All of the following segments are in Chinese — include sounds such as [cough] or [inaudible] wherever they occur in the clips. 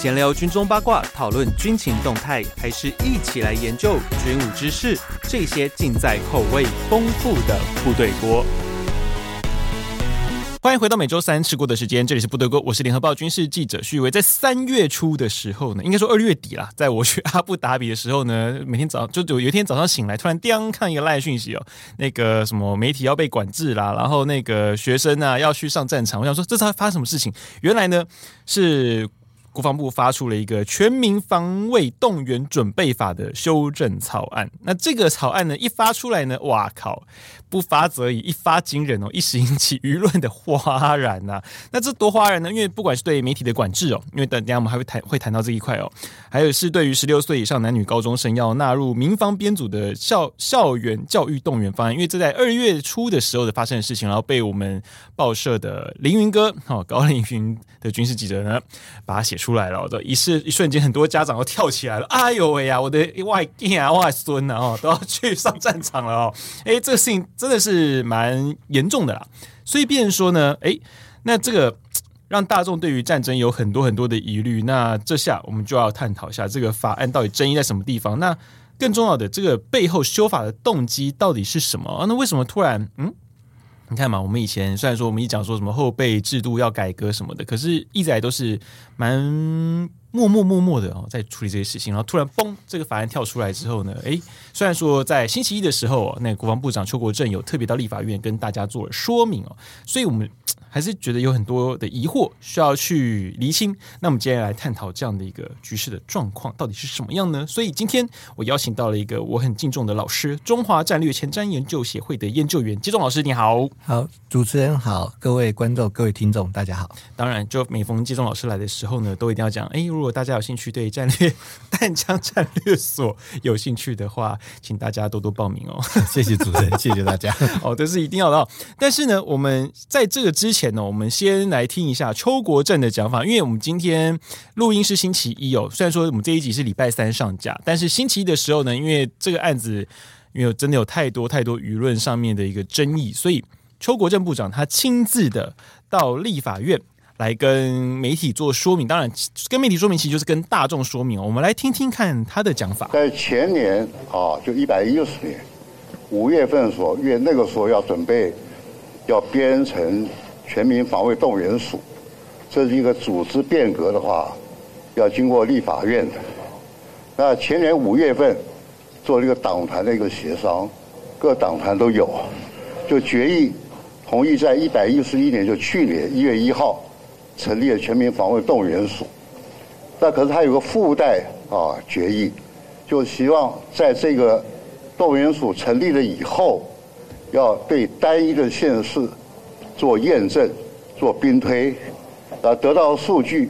闲聊军中八卦，讨论军情动态，还是一起来研究军武知识？这些尽在口味丰富的部队锅。欢迎回到每周三吃过的时间，这里是部队锅，我是联合报军事记者徐宇威。在三月初的时候呢，应该说二月底啦，在我去阿布达比的时候呢，每天早上就有有一天早上醒来，突然叮看一个赖讯息哦，那个什么媒体要被管制啦，然后那个学生啊要去上战场，我想说这是发生什么事情？原来呢是。国防部发出了一个《全民防卫动员准备法》的修正草案。那这个草案呢，一发出来呢，哇靠！不发则已，一发惊人哦，一时引起舆论的哗然呐、那这多哗然呢？因为不管是对媒体的管制哦，因为等下我们还会谈会谈到这一块哦，还有是对于十六岁以上男女高中生要纳入民防编组的校校园教育动员方案，因为这在二月初的时候的发生的事情，然后被我们报社的凌云哥哦，高凌云的军事记者呢，把它写出来了。这一瞬一瞬间，很多家长都跳起来了，哎呦喂呀，我的外囝啊，外孙呐哦，都要去上战场了哦，哎，这个事情。真的是蛮严重的啦，所以变成说呢，诶，那这个让大众对于战争有很多很多的疑虑，那这下我们就要探讨一下这个法案到底争议在什么地方？那更重要的，这个背后修法的动机到底是什么？那为什么突然，嗯，你看嘛，我们以前虽然说我们一讲说什么后备制度要改革什么的，可是一直来都是蛮。默默默默的哦，在处理这些事情，然后突然嘣，这个法案跳出来之后呢，诶，虽然说在星期一的时候，那个国防部长邱国正有特别到立法院跟大家做了说明哦，所以我们。还是觉得有很多的疑惑需要去厘清。那我们接下来探讨这样的一个局势的状况到底是什么样呢？所以今天我邀请到了一个我很敬重的老师，中华战略前瞻研究协会的研究员接种老师，你好。好，主持人好，各位观众、各位听众，大家好。当然，就每逢接种老师来的时候呢，都一定要讲。哎，如果大家有兴趣对战略 [laughs] 弹枪战略所有兴趣的话，请大家多多报名哦。[laughs] 谢谢主持人，谢谢大家。[laughs] 哦，这是一定要的哦。但是呢，我们在这个之。前呢，我们先来听一下邱国正的讲法，因为我们今天录音是星期一哦。虽然说我们这一集是礼拜三上架，但是星期一的时候呢，因为这个案子，因为真的有太多太多舆论上面的一个争议，所以邱国正部长他亲自的到立法院来跟媒体做说明。当然，跟媒体说明其实就是跟大众说明。我们来听听看他的讲法。在前年啊，就一百一十年五月份的时候，因为那个时候要准备要编成。全民防卫动员署，这是一个组织变革的话，要经过立法院的。那前年五月份做了一个党团的一个协商，各党团都有，就决议同意在一百一十一年，就去年一月一号成立了全民防卫动员署。那可是它有个附带啊决议，就希望在这个动员署成立了以后，要对单一的县市。做验证，做兵推，啊，得到数据，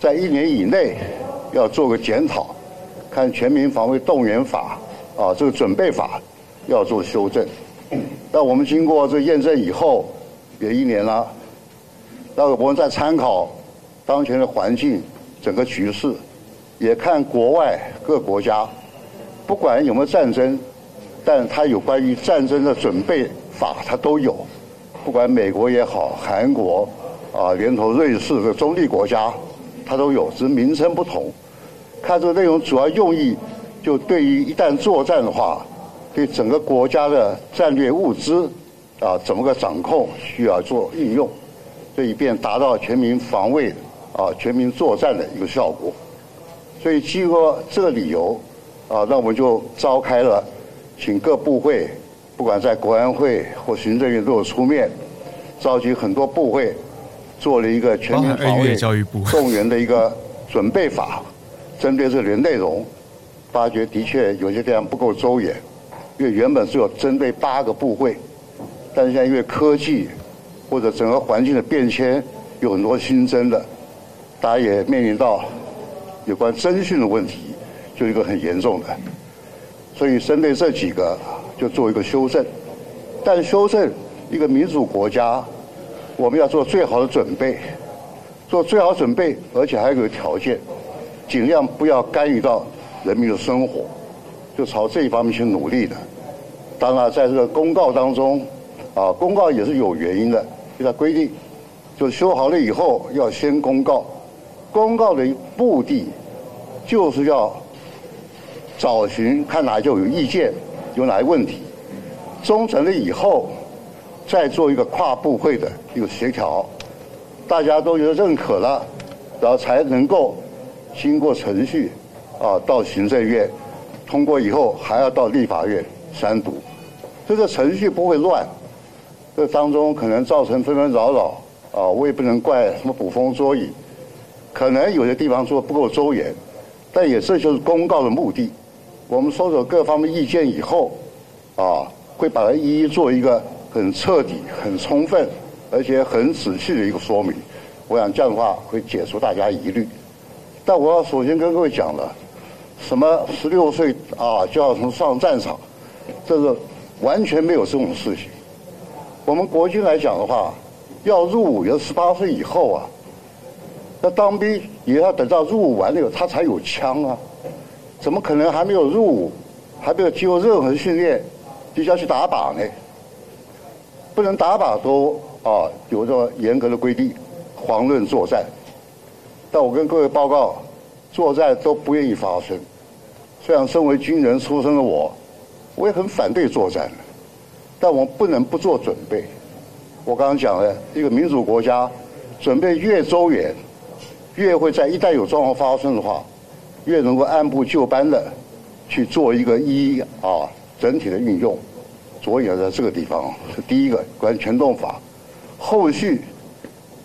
在一年以内要做个检讨，看全民防卫动员法啊，这个准备法要做修正。那我们经过这验证以后，也一年了。那我们在参考当前的环境，整个局势，也看国外各国家，不管有没有战争，但它有关于战争的准备法，它都有。不管美国也好，韩国啊，连同瑞士的中立国家，它都有，只是名称不同。看这个内容主要用意，就对于一旦作战的话，对整个国家的战略物资啊，怎么个掌控，需要做应用，这以便达到全民防卫啊、全民作战的一个效果。所以基于这个理由啊，那我们就召开了，请各部会。不管在国安会或行政院都有出面，召集很多部会，做了一个全民防卫动员的一个准备法，针对这里的内容，发觉的确有些地方不够周延，因为原本是有针对八个部会，但是现在因为科技或者整个环境的变迁，有很多新增的，大家也面临到有关侦讯的问题，就一个很严重的，所以针对这几个。就做一个修正，但修正一个民主国家，我们要做最好的准备，做最好准备，而且还有个条件，尽量不要干预到人民的生活，就朝这一方面去努力的。当然，在这个公告当中，啊，公告也是有原因的，就它规定，就修好了以后要先公告，公告的目的就是要找寻看哪就有意见，有哪些问题，忠诚了以后，再做一个跨部会的一个协调，大家都觉得认可了，然后才能够经过程序啊，到行政院。通过以后，还要到立法院三读，这个程序不会乱。这当中可能造成纷纷扰扰啊，我也不能怪什么捕风捉影，可能有些地方做不够周延，但也这就是公告的目的。我们收走各方面意见以后，啊，会把它一一做一个很彻底、很充分，而且很仔细的一个说明。我想这样的话会解除大家疑虑。但我要首先跟各位讲了，什么十六岁啊就要从上战场，这个完全没有这种事情。我们国军来讲的话，要入伍要十八岁以后啊，要当兵也要等到入伍完了以后他才有枪啊，怎么可能还没有入伍，还没有经过任何训练，就要去打靶呢？不能打靶都啊有这么严格的规定，遑论作战。但我跟各位报告，作战都不愿意发生。虽然身为军人出身的我，我也很反对作战。但我们不能不做准备。我刚刚讲了，一个民主国家，准备越周远，越会在一旦有状况发生的话，越能够按部就班的去做一个一啊整体的运用。着眼在这个地方是第一个关于全动法。后续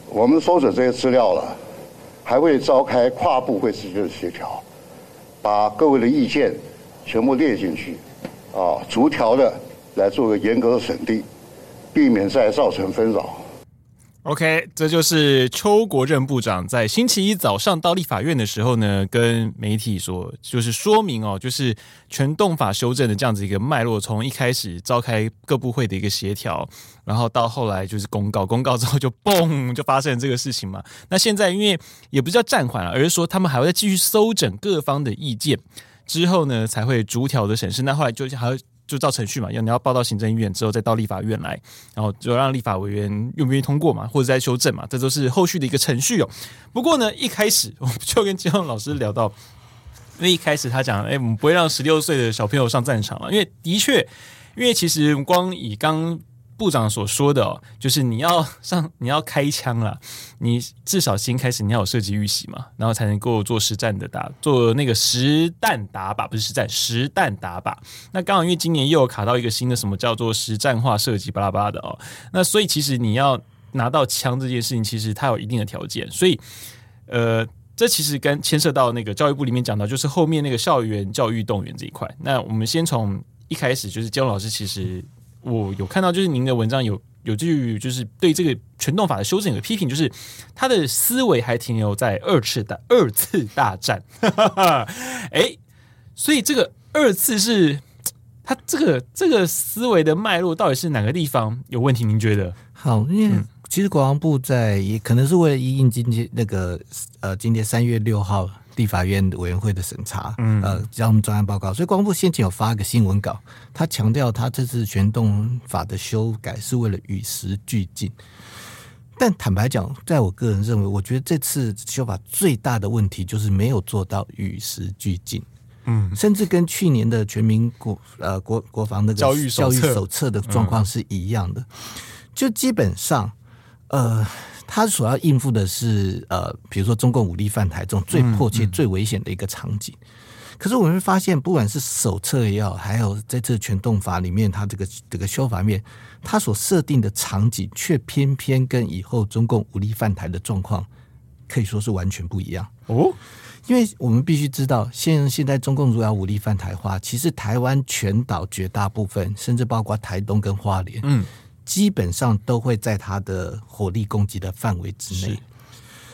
我们收着这些资料了，还会召开跨部会之间的协调，把各位的意见全部列进去，啊，逐条的。来做个严格的审定，避免再造成纷扰。OK，这就是邱国正部长在星期一早上到立法院的时候呢，跟媒体说，就是说明哦，就是全动法修正的这样子一个脉络，从一开始召开各部会的一个协调，然后到后来就是公告，公告之后就嘣就发生了这个事情嘛。那现在因为也不叫暂缓了，而是说他们还会再继续搜整各方的意见，之后呢才会逐条的审视。那后来就还。就照程序嘛，要你要报到行政院之后再到立法院来，然后就让立法委员愿不愿意通过嘛，或者再修正嘛，这都是后续的一个程序哦。不过呢，一开始 [laughs] 我们就跟金龙老师聊到，因为一开始他讲，哎，我们不会让十六岁的小朋友上战场了，因为的确，因为其实光以刚。部长所说的哦，就是你要上，你要开枪了，你至少先开始你要有射击预习嘛，然后才能够做实战的打，做那个实弹打靶，不是实战，实弹打靶。那刚好因为今年又有卡到一个新的什么叫做实战化射击巴拉巴拉的哦，那所以其实你要拿到枪这件事情，其实它有一定的条件，所以呃，这其实跟牵涉到那个教育部里面讲到，就是后面那个校园教育动员这一块。那我们先从一开始，就是姜老师其实。我有看到，就是您的文章有有句，就是对这个全动法的修正有个批评，就是他的思维还停留在二次的二次大战。[laughs] 哎，所以这个二次是他这个这个思维的脉络到底是哪个地方有问题？您觉得？好，因为其实国防部在也可能是为了因应今天那个呃，今天三月六号。立法院委员会的审查，嗯，呃，让我们专案报告。所以，国防部先前有发一个新闻稿，他强调他这次全动法的修改是为了与时俱进。但坦白讲，在我个人认为，我觉得这次修法最大的问题就是没有做到与时俱进。嗯，甚至跟去年的全民国呃国国防那个教育教育手册的状况是一样的，就基本上，呃。他所要应付的是呃，比如说中共武力犯台这种最迫切、最危险的一个场景。可是我们会发现，不管是手册也好，还有在这全动法里面，它这个这个修法面，它所设定的场景，却偏偏跟以后中共武力犯台的状况可以说是完全不一样哦。因为我们必须知道，现现在中共如果要武力犯台的话，其实台湾全岛绝大部分，甚至包括台东跟花莲，嗯。基本上都会在他的火力攻击的范围之内，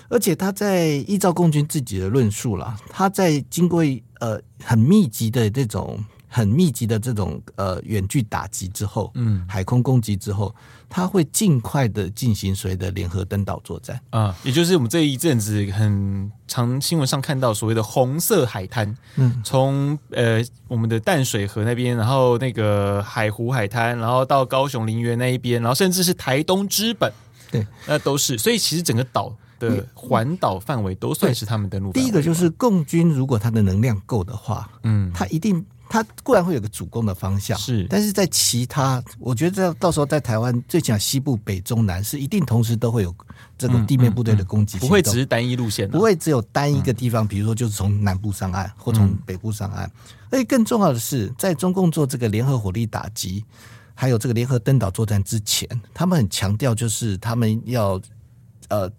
而且他在依照共军自己的论述啦，他在经过呃很密集的这种。很密集的这种呃远距打击之后，嗯，海空攻击之后，他会尽快的进行所谓的联合登岛作战啊，也就是我们这一阵子很常新闻上看到所谓的红色海滩，嗯，从呃我们的淡水河那边，然后那个海湖海滩，然后到高雄林园那一边，然后甚至是台东之本，对，那都是，所以其实整个岛的环岛范围都算是他们登陆。第一个就是共军，如果他的能量够的话，嗯，他一定。它固然会有个主攻的方向，是，但是在其他，我觉得到时候在台湾，最起码西部、北中南是一定同时都会有这个地面部队的攻击，不会只是单一路线，不会只有单一个地方，比如说就是从南部上岸或从北部上岸。而且更重要的是，在中共做这个联合火力打击，还有这个联合登岛作战之前，他们很强调就是他们要呃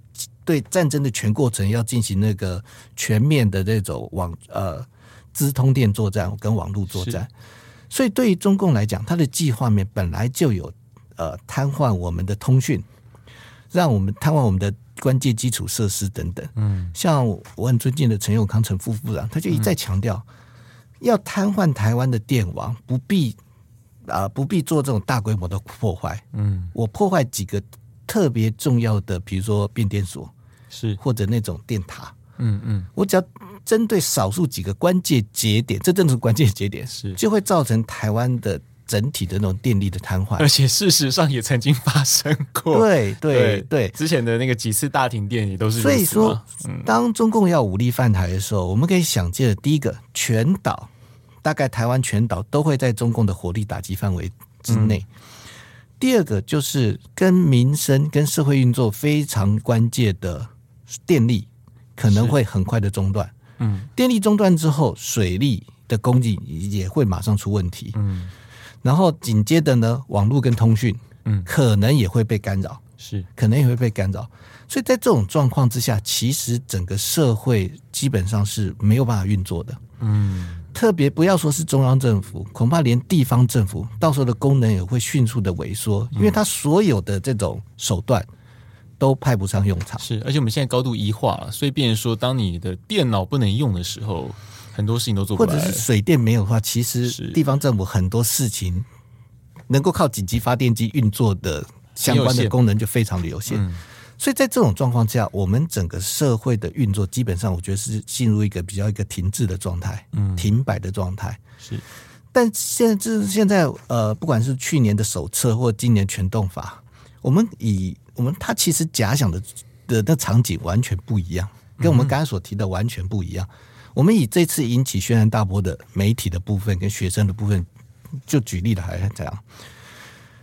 对战争的全过程要进行那个全面的这种网呃。资通电作战跟网络作战，所以对于中共来讲，它的计划面本来就有呃瘫痪我们的通讯，让我们瘫痪我们的关键基础设施等等。嗯，像我很尊敬的陈永康陈副部长，他就一再强调，要瘫痪台湾的电网，不必啊、呃、不必做这种大规模的破坏。嗯，我破坏几个特别重要的，比如说变电所，是或者那种电塔。嗯嗯，我只要。针对少数几个关键节点，这真的是关键节点，是就会造成台湾的整体的那种电力的瘫痪，而且事实上也曾经发生过。对对对，之前的那个几次大停电也都是。所以说，当中共要武力犯台的时候，我们可以想见的第一个，全岛大概台湾全岛都会在中共的火力打击范围之内。嗯、第二个就是跟民生、跟社会运作非常关键的电力，可能会很快的中断。嗯，电力中断之后，水利的供给也会马上出问题。嗯，然后紧接着呢，网络跟通讯，嗯，可能也会被干扰，是，可能也会被干扰。所以在这种状况之下，其实整个社会基本上是没有办法运作的。嗯，特别不要说是中央政府，恐怕连地方政府到时候的功能也会迅速的萎缩，因为它所有的这种手段。都派不上用场，是，而且我们现在高度一化了，所以变成说，当你的电脑不能用的时候，很多事情都做不来。或者是水电没有的话，其实地方政府很多事情能够靠紧急发电机运作的相关的功能就非常的有限。有嗯、所以在这种状况下，我们整个社会的运作基本上，我觉得是进入一个比较一个停滞的状态，嗯，停摆的状态。是，但现在现在呃，不管是去年的手册或今年全动法，我们以我们他其实假想的的那场景完全不一样，跟我们刚才所提的完全不一样。我们以这次引起轩然大波的媒体的部分跟学生的部分，就举例来讲，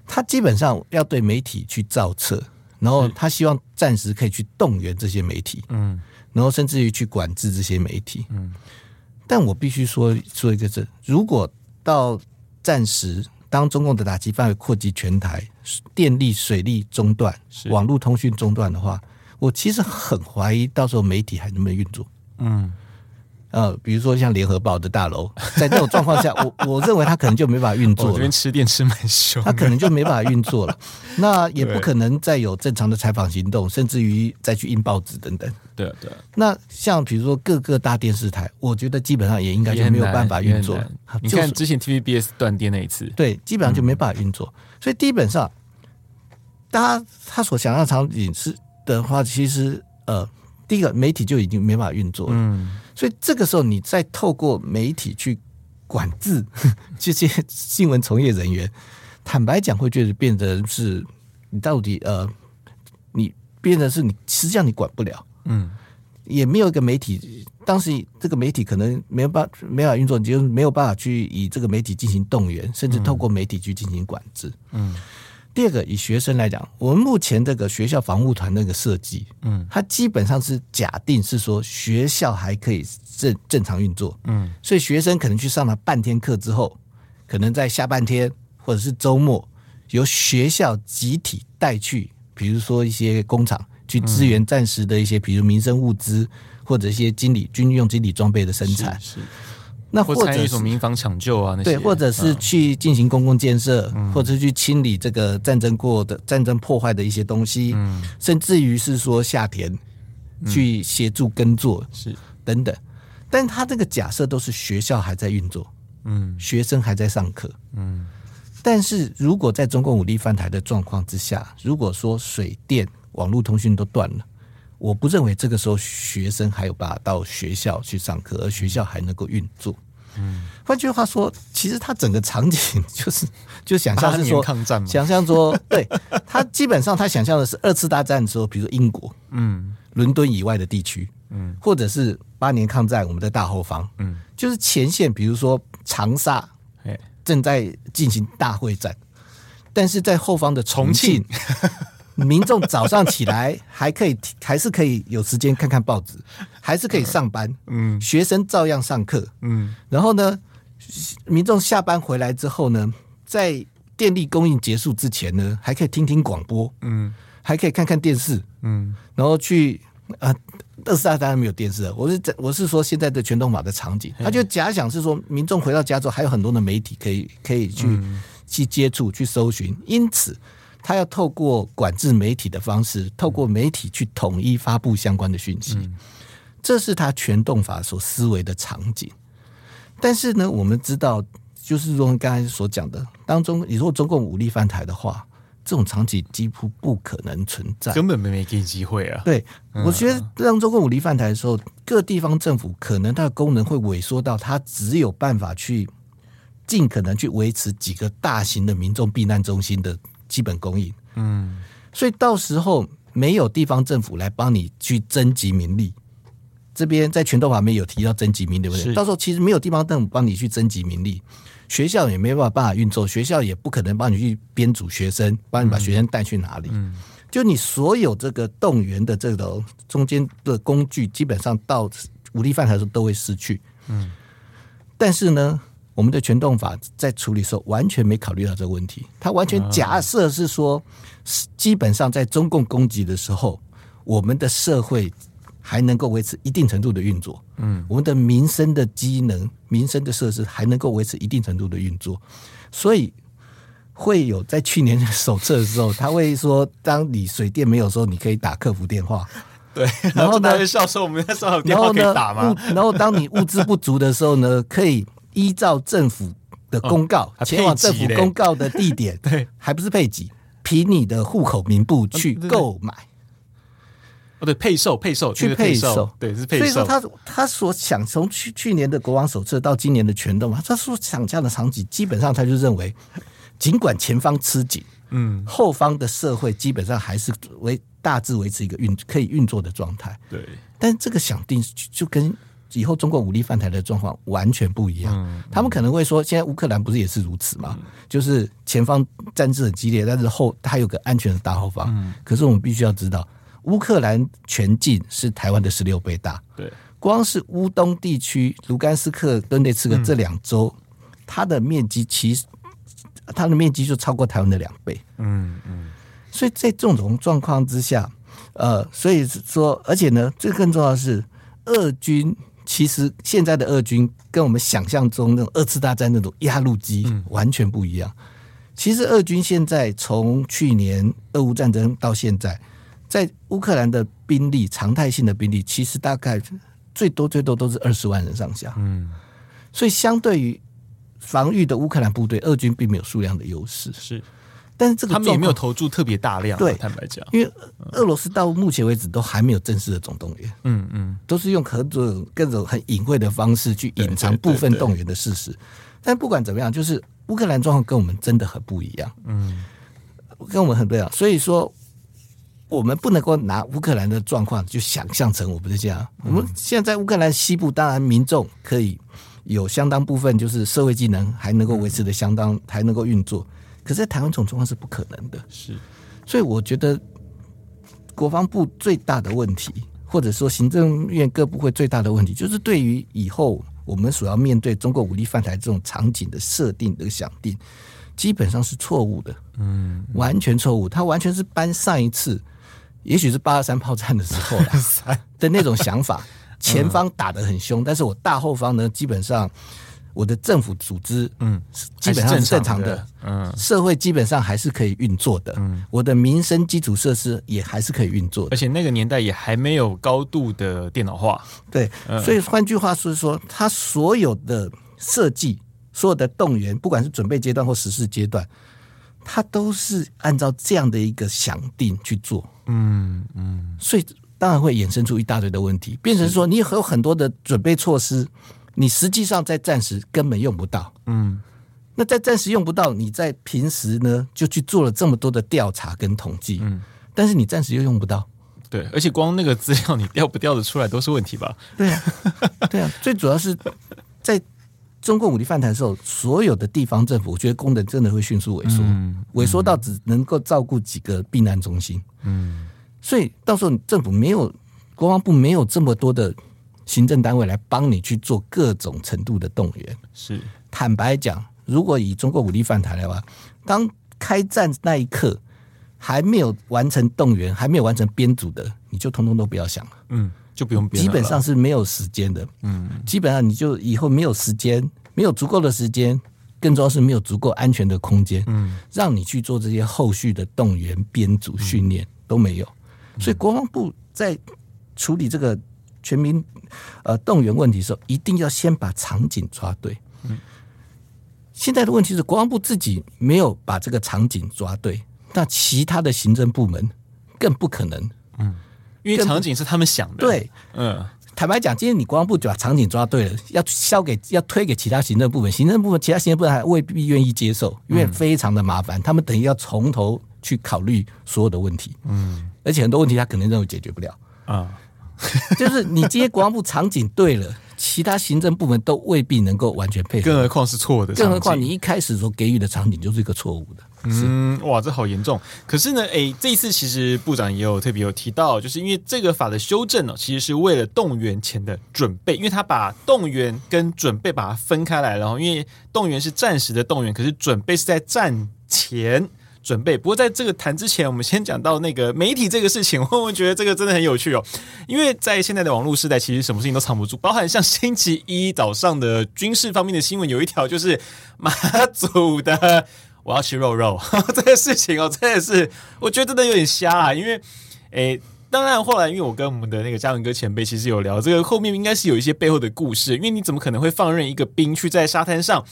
他基本上要对媒体去造册，然后他希望暂时可以去动员这些媒体，嗯，然后甚至于去管制这些媒体，嗯。但我必须说说一个字，如果到暂时。当中共的打击范围扩及全台，电力、水利中断，网络通讯中断的话，我其实很怀疑到时候媒体还能不能运作。嗯。呃，比如说像联合报的大楼，[laughs] 在这种状况下，我我认为它可能就没办法运作了。我这边吃电吃蛮凶，它可能就没办法运作了。那也不可能再有正常的采访行动，甚至于再去印报纸等等。对对。那像比如说各个大电视台，我觉得基本上也应该就没有办法运作了。你看之前 TVBS 断电那一次，对，基本上就没办法运作。所以基本上，大家他所想象场景是的话，其实呃，第一个媒体就已经没办法运作了。嗯。所以这个时候，你再透过媒体去管制 [laughs] 这些新闻从业人员，坦白讲，会觉得变成是你到底呃，你变成是你实际上你管不了，嗯，也没有一个媒体，当时这个媒体可能没有办法没法运作，你就没有办法去以这个媒体进行动员，甚至透过媒体去进行管制，嗯。第二个，以学生来讲，我们目前这个学校防护团那个设计，嗯，它基本上是假定是说学校还可以正正常运作，嗯，所以学生可能去上了半天课之后，可能在下半天或者是周末，由学校集体带去，比如说一些工厂去支援暂时的一些，比如民生物资或者一些经理军用经理装备的生产，是。是那或者什么民防抢救啊，那对，或者是去进行公共建设，嗯、或者是去清理这个战争过的战争破坏的一些东西，嗯、甚至于是说下田去协助耕作，是、嗯、等等。但他这个假设都是学校还在运作，嗯，学生还在上课，嗯。但是如果在中共武力犯台的状况之下，如果说水电、网络通讯都断了。我不认为这个时候学生还有办法到学校去上课，而学校还能够运作。嗯，换句话说，其实他整个场景就是 [laughs] 就想象是说抗战嘛，想象说，对他基本上他想象的是二次大战的时候，比如说英国，嗯，伦敦以外的地区，嗯，或者是八年抗战我们的大后方，嗯，就是前线，比如说长沙，正在进行大会战，但是在后方的重庆，民众早上起来还可以，还是可以有时间看看报纸，还是可以上班，嗯，学生照样上课，嗯，然后呢，民众下班回来之后呢，在电力供应结束之前呢，还可以听听广播，嗯，还可以看看电视，嗯，然后去啊，特斯拉当然没有电视了，我是我是说现在的全动法的场景，他就假想是说，民众回到家之后还有很多的媒体可以可以去、嗯、去接触去搜寻，因此。他要透过管制媒体的方式，透过媒体去统一发布相关的讯息，嗯、这是他全动法所思维的场景。但是呢，我们知道，就是说刚才所讲的当中，你如果中共武力犯台的话，这种场景几乎不可能存在，根本没没给机会啊。对，我觉得让中共武力犯台的时候，各地方政府可能它的功能会萎缩到，它只有办法去尽可能去维持几个大型的民众避难中心的。基本供应，嗯，所以到时候没有地方政府来帮你去征集民力，这边在全动法里面有提到征集民力，对不对？到时候其实没有地方政府帮你去征集民力，学校也没办法办法运作，学校也不可能帮你去编组学生，帮你把学生带去哪里，嗯，就你所有这个动员的这个中间的工具，基本上到武力犯台的时候都会失去，嗯，但是呢。我们的全动法在处理的时候完全没考虑到这个问题，他完全假设是说，基本上在中共攻击的时候，我们的社会还能够维持一定程度的运作，嗯，我们的民生的机能、民生的设施还能够维持一定程度的运作，所以会有在去年手册的时候，他会说，当你水电没有的时候，你可以打客服电话，对，然后呢，[laughs] 笑说我们那时候有电话可以打吗？然后当你物资不足的时候呢，可以。依照政府的公告，哦、前往政府公告的地点，[laughs] 对，还不是配给，凭你的户口名簿去购买。哦，对，配售，配售，去配售，对，是配售。所以说他，他他所想从去去年的国王手册到今年的全动，他所想这样的场景，基本上他就认为，尽管前方吃紧，嗯，后方的社会基本上还是维大致维持一个运可以运作的状态。对，但这个想定就跟。以后中国武力犯台的状况完全不一样，嗯嗯、他们可能会说，现在乌克兰不是也是如此吗？嗯、就是前方战事很激烈，但是后它有个安全的大后方。嗯、可是我们必须要知道，乌克兰全境是台湾的十六倍大。对，光是乌东地区卢甘斯克、顿内茨克这两州，嗯、它的面积其实它的面积就超过台湾的两倍。嗯嗯，所以在这种状况之下，呃，所以说，而且呢，最更重要的是，俄军。其实现在的俄军跟我们想象中那种二次大战那种压路机完全不一样。其实俄军现在从去年俄乌战争到现在，在乌克兰的兵力常态性的兵力，其实大概最多最多都是二十万人上下。嗯，所以相对于防御的乌克兰部队，俄军并没有数量的优势。是。但是这个他们也没有投注特别大量，对，坦白讲，因为俄罗斯到目前为止都还没有正式的总动员，嗯嗯，都是用各种各种很隐晦的方式去隐藏部分动员的事实。但不管怎么样，就是乌克兰状况跟我们真的很不一样，嗯，跟我们很不一样。所以说，我们不能够拿乌克兰的状况就想象成我们的这样。我们现在在乌克兰西部，当然民众可以有相当部分就是社会技能还能够维持的相当，还能够运作。可是，在台湾这种状况是不可能的。是，所以我觉得国防部最大的问题，或者说行政院各部会最大的问题，就是对于以后我们所要面对中国武力犯台这种场景的设定的想定，基本上是错误的。嗯，完全错误。他完全是搬上一次，也许是八二三炮战的时候 [laughs] 的那种想法。[laughs] 前方打得很凶，但是我大后方呢，基本上。我的政府组织，嗯，基本上是正常的，嗯，社会基本上还是可以运作的，嗯，我的民生基础设施也还是可以运作的，而且那个年代也还没有高度的电脑化，对，所以换句话说是说，他所有的设计、所有的动员，不管是准备阶段或实施阶段，他都是按照这样的一个想定去做，嗯嗯，所以当然会衍生出一大堆的问题，变成说你有很多的准备措施。你实际上在暂时根本用不到，嗯，那在暂时用不到，你在平时呢就去做了这么多的调查跟统计，嗯，但是你暂时又用不到，对，而且光那个资料你调不调得出来都是问题吧？对啊，对啊，最主要是在中共武力犯台的时候，所有的地方政府，我觉得功能真的会迅速萎缩，嗯、萎缩到只能够照顾几个避难中心。嗯，所以到时候政府没有国防部没有这么多的行政单位来帮你去做各种程度的动员。是，坦白讲，如果以中国武力犯台的话，当开战那一刻。还没有完成动员，还没有完成编组的，你就通通都不要想了。嗯，就不用编。基本上是没有时间的。嗯，基本上你就以后没有时间，没有足够的时间，更重要是没有足够安全的空间。嗯，让你去做这些后续的动员、编组、训练、嗯、都没有。所以国防部在处理这个全民呃动员问题的时候，一定要先把场景抓对。嗯，现在的问题是国防部自己没有把这个场景抓对。那其他的行政部门更不可能，嗯，因为场景是他们想的，对，嗯，坦白讲，今天你国防部就把场景抓对了，要交给要推给其他行政部门，行政部门其他行政部门还未必愿意接受，因为非常的麻烦，嗯、他们等于要从头去考虑所有的问题，嗯，而且很多问题他可能认为解决不了，啊，[laughs] 就是你今天国防部场景对了。其他行政部门都未必能够完全配合，更何况是错的。更何况你一开始所给予的场景就是一个错误的。嗯，哇，这好严重。可是呢，哎、欸，这一次其实部长也有特别有提到，就是因为这个法的修正呢，其实是为了动员前的准备，因为他把动员跟准备把它分开来，然后因为动员是暂时的动员，可是准备是在战前。准备。不过在这个谈之前，我们先讲到那个媒体这个事情。我觉得这个真的很有趣哦，因为在现在的网络时代，其实什么事情都藏不住，包含像星期一早上的军事方面的新闻，有一条就是马祖的我要吃肉肉这个事情哦，真的是我觉得真的有点瞎啊，因为诶。当然，后来因为我跟我们的那个嘉文哥前辈其实有聊，这个后面应该是有一些背后的故事。因为你怎么可能会放任一个兵去在沙滩上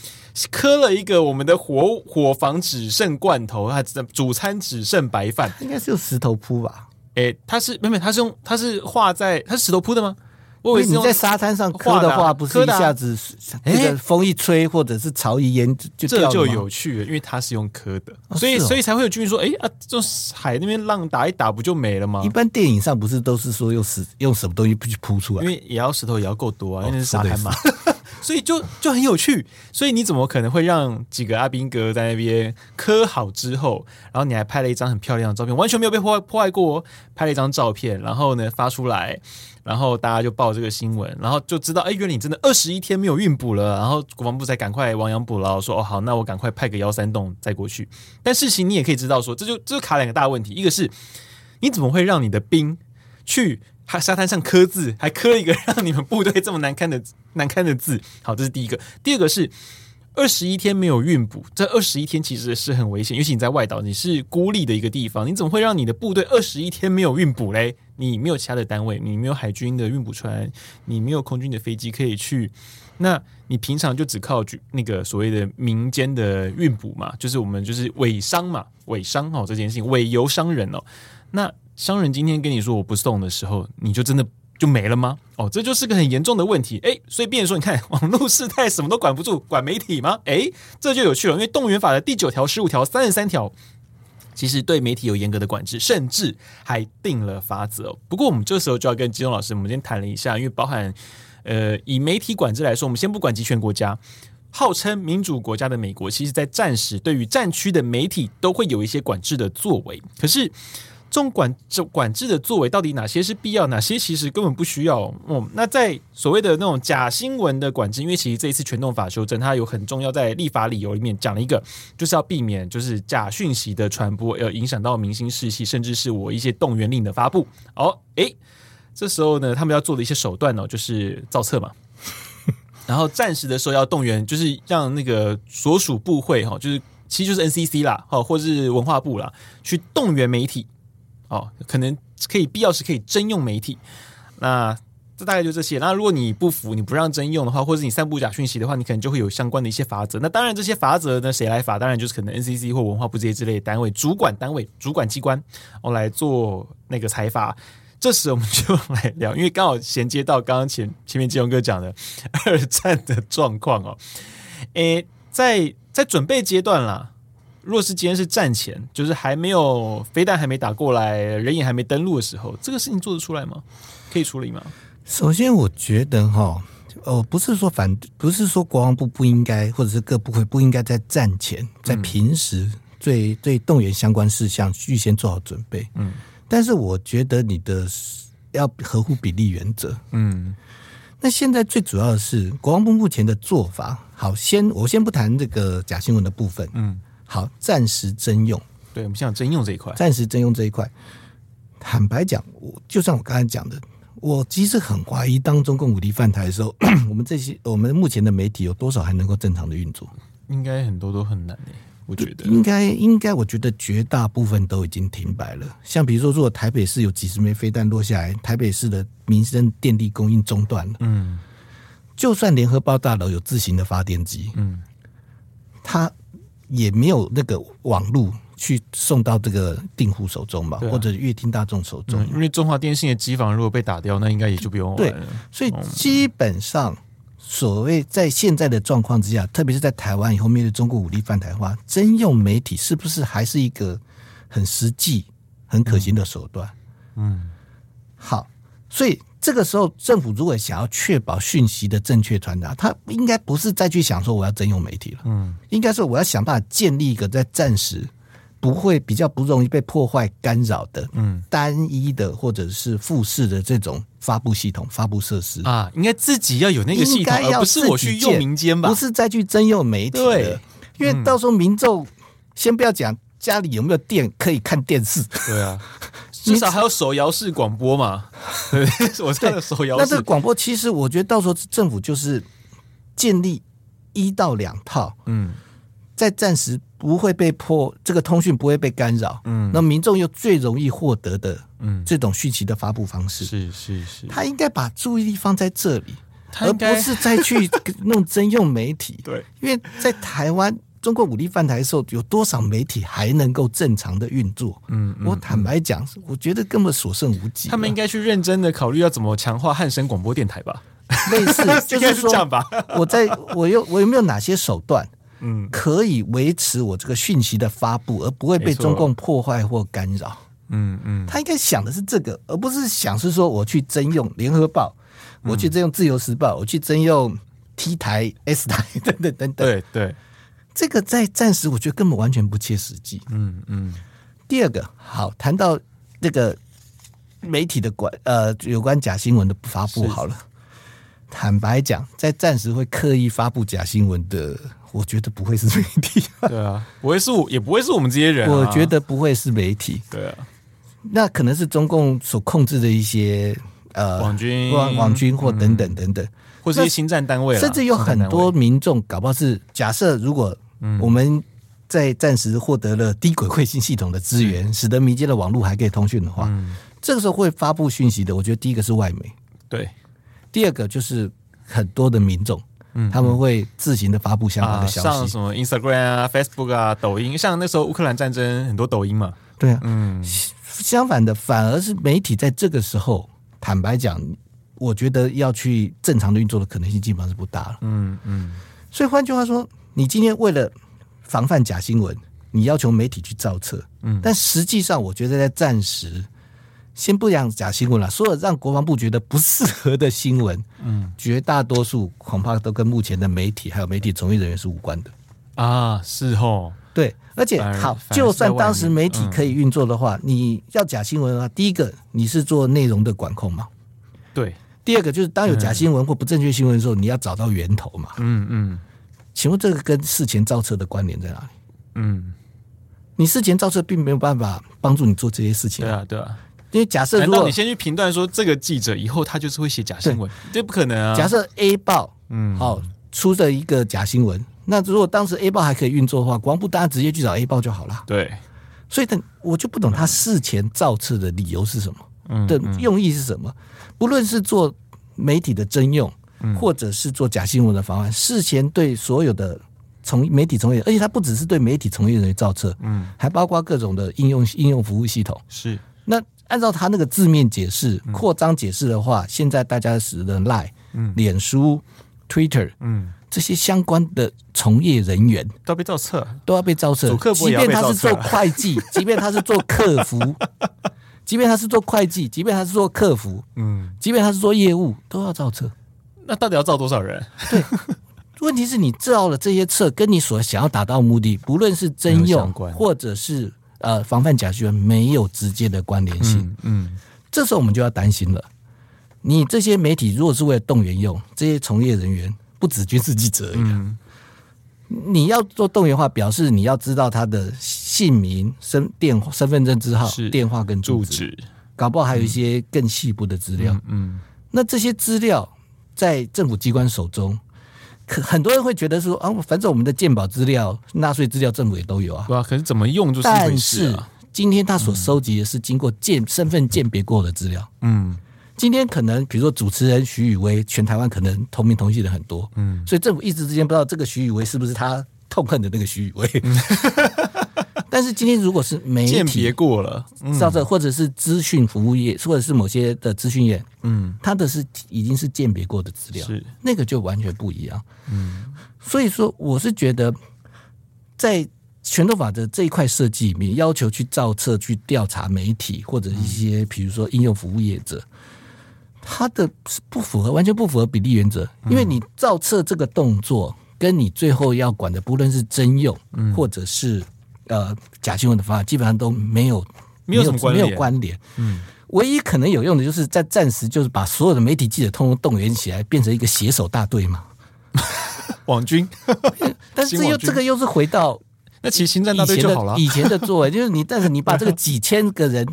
磕了一个我们的火火房只剩罐头，他主餐只剩白饭？应该是用石头铺吧？诶，他是妹妹，他是用他是画在他是石头铺的吗？因为你在沙滩上磕的话，不是一下子那个风一吹，或者是潮一淹就？这就有趣了，因为它是用磕的，所以所以才会有居民说：“哎啊，这海那边浪打一打不就没了吗？”一般电影上不是都是说用石用什么东西去铺出来？因为也要石头也要够多啊，因为是沙滩嘛，[laughs] 所以就就很有趣。所以你怎么可能会让几个阿兵哥在那边磕好之后，然后你还拍了一张很漂亮的照片，完全没有被破坏破坏过，拍了一张照片，然后呢发出来。然后大家就报这个新闻，然后就知道，哎，原来你真的二十一天没有运补了。然后国防部才赶快亡羊补牢，说，哦，好，那我赶快派个幺三洞再过去。但事情你也可以知道说，这就这就卡两个大问题，一个是你怎么会让你的兵去沙滩上刻字，还刻一个让你们部队这么难看的 [laughs] 难看的字？好，这是第一个。第二个是。二十一天没有运补，这二十一天其实是很危险，尤其你在外岛，你是孤立的一个地方，你怎么会让你的部队二十一天没有运补嘞？你没有其他的单位，你没有海军的运补船，你没有空军的飞机可以去，那你平常就只靠那个所谓的民间的运补嘛，就是我们就是伪商嘛，伪商哦这件事情伪由商人哦，那商人今天跟你说我不送的时候，你就真的。就没了吗？哦，这就是个很严重的问题。诶，所以变说，你看网络世代什么都管不住，管媒体吗？诶，这就有趣了。因为动员法的第九条、十五条、三十三条，其实对媒体有严格的管制，甚至还定了法则。不过我们这时候就要跟金东老师，我们先谈了一下，因为包含呃，以媒体管制来说，我们先不管集权国家，号称民主国家的美国，其实在战时对于战区的媒体都会有一些管制的作为。可是。这种管这管制的作为到底哪些是必要，哪些其实根本不需要？哦，那在所谓的那种假新闻的管制，因为其实这一次全动法修正，它有很重要在立法理由里面讲了一个，就是要避免就是假讯息的传播，要影响到民心士气，甚至是我一些动员令的发布。哦，诶，这时候呢，他们要做的一些手段呢，就是造册嘛。[laughs] 然后暂时的时候要动员，就是让那个所属部会哈，就是其实就是 NCC 啦，哈，或是文化部啦，去动员媒体。哦，可能可以必要时可以征用媒体，那这大概就这些。那如果你不服，你不让征用的话，或者你散布假讯息的话，你可能就会有相关的一些罚则。那当然，这些罚则呢，谁来罚？当然就是可能 NCC 或文化部这些之类的单位，主管单位、主管机关，哦，来做那个裁罚。这时我们就来聊，因为刚好衔接到刚刚前前面金融哥讲的 [laughs] 二战的状况哦。诶，在在准备阶段啦。若是今天是战前，就是还没有飞弹还没打过来，人也还没登陆的时候，这个事情做得出来吗？可以处理吗？首先，我觉得哈，哦，不是说反，不是说国防部不应该，或者是各部会不应该在战前，在平时对对动员相关事项预先做好准备。嗯，但是我觉得你的要合乎比例原则。嗯，那现在最主要的是国防部目前的做法。好，先我先不谈这个假新闻的部分。嗯。好，暂时征用。对，我们想征用这一块。暂时征用这一块，坦白讲，我就像我刚才讲的，我其实很怀疑，当中共武力犯台的时候，[clears throat] 我们这些我们目前的媒体有多少还能够正常的运作？应该很多都很难诶，我觉得。应该应该，我觉得绝大部分都已经停摆了。像比如说，如果台北市有几十枚飞弹落下来，台北市的民生电力供应中断了，嗯，就算联合报大楼有自行的发电机，嗯，它。也没有那个网路去送到这个订户手中吧，啊、或者乐听大众手中、嗯。因为中华电信的机房如果被打掉，那应该也就不用玩了。对，所以基本上所谓在现在的状况之下，特别是在台湾以后面对中国武力犯台的话，征用媒体是不是还是一个很实际、很可行的手段？嗯，好，所以。这个时候，政府如果想要确保讯息的正确传达，他应该不是再去想说我要征用媒体了，嗯，应该说我要想办法建立一个在暂时不会比较不容易被破坏干扰的，嗯，单一的或者是复式的这种发布系统、发布设施。啊，应该自己要有那个系统，而不是我去用民间吧？不是再去征用媒体，对，因为到时候民众先不要讲家里有没有电可以看电视，对啊。[laughs] 至少还有手摇式广播嘛？[laughs] 对，我这个手摇式。那这个广播其实，我觉得到时候政府就是建立一到两套，嗯，在暂时不会被破，这个通讯不会被干扰，嗯，那民众又最容易获得的，嗯，这种讯息的发布方式，是是是，他应该把注意力放在这里，而不是再去 [laughs] 弄征用媒体，对，因为在台湾。中国武力犯台的时候，有多少媒体还能够正常的运作？嗯，嗯，我坦白讲，我觉得根本所剩无几。他们应该去认真的考虑要怎么强化汉声广播电台吧？类似，[laughs] 就是说，我在我有我有没有哪些手段，嗯，可以维持我这个讯息的发布，而不会被中共破坏或干扰？嗯嗯，他应该想的是这个，而不是想是说我去征用联合报，我去征用自由时报，我去征用 T 台、S 台 [laughs] 等等等等。对对。这个在暂时，我觉得根本完全不切实际。嗯嗯。第二个，好，谈到这个媒体的管呃有关假新闻的发布好了。坦白讲，在暂时会刻意发布假新闻的，我觉得不会是媒体。对啊，不会是我，也不会是我们这些人。我觉得不会是媒体。对啊，那可能是中共所控制的一些呃网军、网网军或等等等等，或是一些新战单位，甚至有很多民众搞不好是假设如果。我们在暂时获得了低轨卫星系统的资源，使得民间的网络还可以通讯的话，嗯，这个时候会发布讯息的。我觉得第一个是外媒，对；第二个就是很多的民众，嗯，他们会自行的发布相关的消息，啊，像什么 Instagram 啊、Facebook 啊、抖音，像那时候乌克兰战争很多抖音嘛，对啊，嗯。相反的，反而是媒体在这个时候，坦白讲，我觉得要去正常的运作的可能性基本上是不大了。嗯嗯。所以换句话说。你今天为了防范假新闻，你要求媒体去造册，嗯，但实际上我觉得在暂时，先不讲假新闻了，所有让国防部觉得不适合的新闻，嗯，绝大多数恐怕都跟目前的媒体还有媒体从业人员是无关的。啊，是哦，对，而且好，就算当时媒体可以运作的话，你要假新闻的话，第一个你是做内容的管控嘛，对，第二个就是当有假新闻或不正确新闻的时候，你要找到源头嘛，嗯嗯。请问这个跟事前造车的关联在哪里？嗯，你事前造车并没有办法帮助你做这些事情。对啊，对啊。因为假设如果你先去评断说这个记者以后他就是会写假新闻，这不可能啊。假设 A 报嗯好出的一个假新闻，那如果当时 A 报还可以运作的话，国防部当然直接去找 A 报就好了。对，所以等我就不懂他事前造册的理由是什么，嗯，的用意是什么？不论是做媒体的征用。或者是做假新闻的方案，事前对所有的从媒体从业，而且它不只是对媒体从业人员造册，嗯，还包括各种的应用应用服务系统。是，那按照他那个字面解释、扩张解释的话，现在大家使的 Line、脸书 Twitter，嗯，这些相关的从业人员都要被造册，都要被造册。即便他是做会计，[laughs] 即便他是做客服，即便他是做会计，即便他是做客服，嗯，即便他是做业务，都要造册。那到底要造多少人？对，问题是你造了这些册，跟你所想要达到的目的，不论是征用或者是呃防范假讯，没有直接的关联性。嗯，嗯，这时候我们就要担心了。你这些媒体如果是为了动员用，这些从业人员不止军事记者而已。嗯、你要做动员的话，表示你要知道他的姓名、身电身份证字号、电话跟住址，搞不好还有一些更细部的资料。嗯，嗯，那这些资料在政府机关手中，可很多人会觉得说啊，反正我们的鉴保资料、纳税资料，政府也都有啊。对啊，可是怎么用就是一回事啊。但是今天他所收集的是经过鉴身份鉴别过的资料。嗯。今天可能，比如说主持人徐宇威，全台湾可能同名同姓的很多，嗯，所以政府一直之间不知道这个徐宇威是不是他痛恨的那个徐宇威。嗯、[laughs] 但是今天如果是媒体鉴别过了，知道这或者是资讯服务业，或者是某些的资讯业，嗯，它的是已经是鉴别过的资料，是。那个就完全不一样，嗯，所以说我是觉得，在拳头法的这一块设计里面，要求去造册、去调查媒体或者一些，比如说应用服务业者。它的不符合，完全不符合比例原则，因为你造册这个动作，跟你最后要管的，不论是征用，或者是呃假新闻的方案，基本上都没有没有什么关联，没有关联。嗯，唯一可能有用的，就是在暂时就是把所有的媒体记者通通动员起来，变成一个携手大队嘛，[laughs] 网军。[laughs] 但是这又这个又是回到那其实新战大队就好了，以前的作为 [laughs] 就是你，但是你把这个几千个人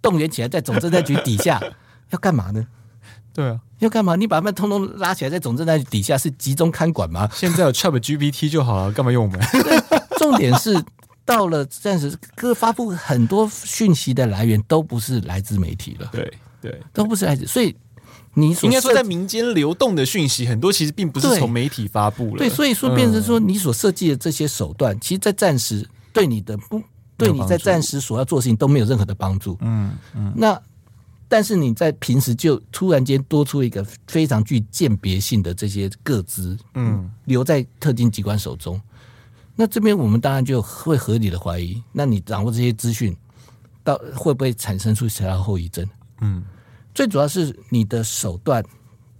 动员起来，在总政战局底下要干嘛呢？对啊，要干嘛？你把他们通通拉起来，在总政在底下是集中看管吗？现在有 ChatGPT 就好了，干嘛用我们？重点是到了暂时，各发布很多讯息的来源都不是来自媒体了。对对，都不是来自，所以你应该说在民间流动的讯息很多，其实并不是从媒体发布了。对，所以说变成说你所设计的这些手段，其实，在暂时对你的不对你在暂时所要做的事情都没有任何的帮助。嗯嗯，那。但是你在平时就突然间多出一个非常具鉴别性的这些个资，嗯，留在特定机关手中，那这边我们当然就会合理的怀疑，那你掌握这些资讯，到会不会产生出其他后遗症？嗯，最主要是你的手段，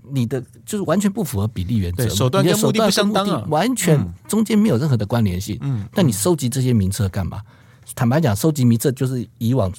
你的就是完全不符合比例原则，手段跟目的不相当啊，完全中间没有任何的关联性。嗯，那你收集这些名册干嘛？坦白讲，收集名册就是以往。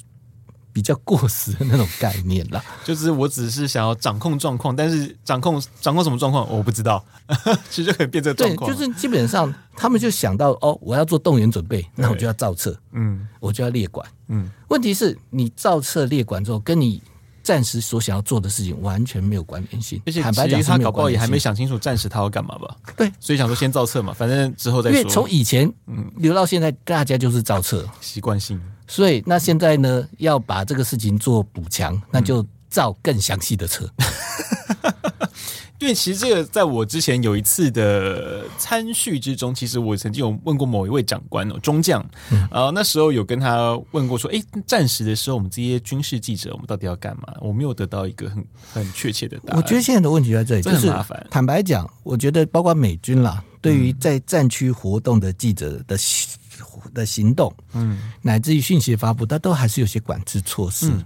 比较过时的那种概念啦，[laughs] 就是我只是想要掌控状况，但是掌控掌控什么状况我不知道，[laughs] 其实就可以变这个状况。对，就是基本上他们就想到哦，我要做动员准备，那我就要造册，嗯，我就要列管，嗯。问题是你造册列管之后，跟你暂时所想要做的事情完全没有关联性，而且坦白讲，他搞不好也还没想清楚暂时他要干嘛吧？对，所以想说先造册嘛，反正之后再说。因为从以前嗯留到现在，大家就是造册习惯性。所以，那现在呢，要把这个事情做补强，那就造更详细的车。[laughs] 因为其实这个，在我之前有一次的参叙之中，其实我曾经有问过某一位长官哦，中将，嗯、呃，那时候有跟他问过说，哎，战时的时候，我们这些军事记者，我们到底要干嘛？我没有得到一个很很确切的答案。我觉得现在的问题在这里，就是麻烦。坦白讲，我觉得包括美军啦，对于在战区活动的记者的。的行动，嗯，乃至于讯息的发布，它都还是有些管制措施。嗯，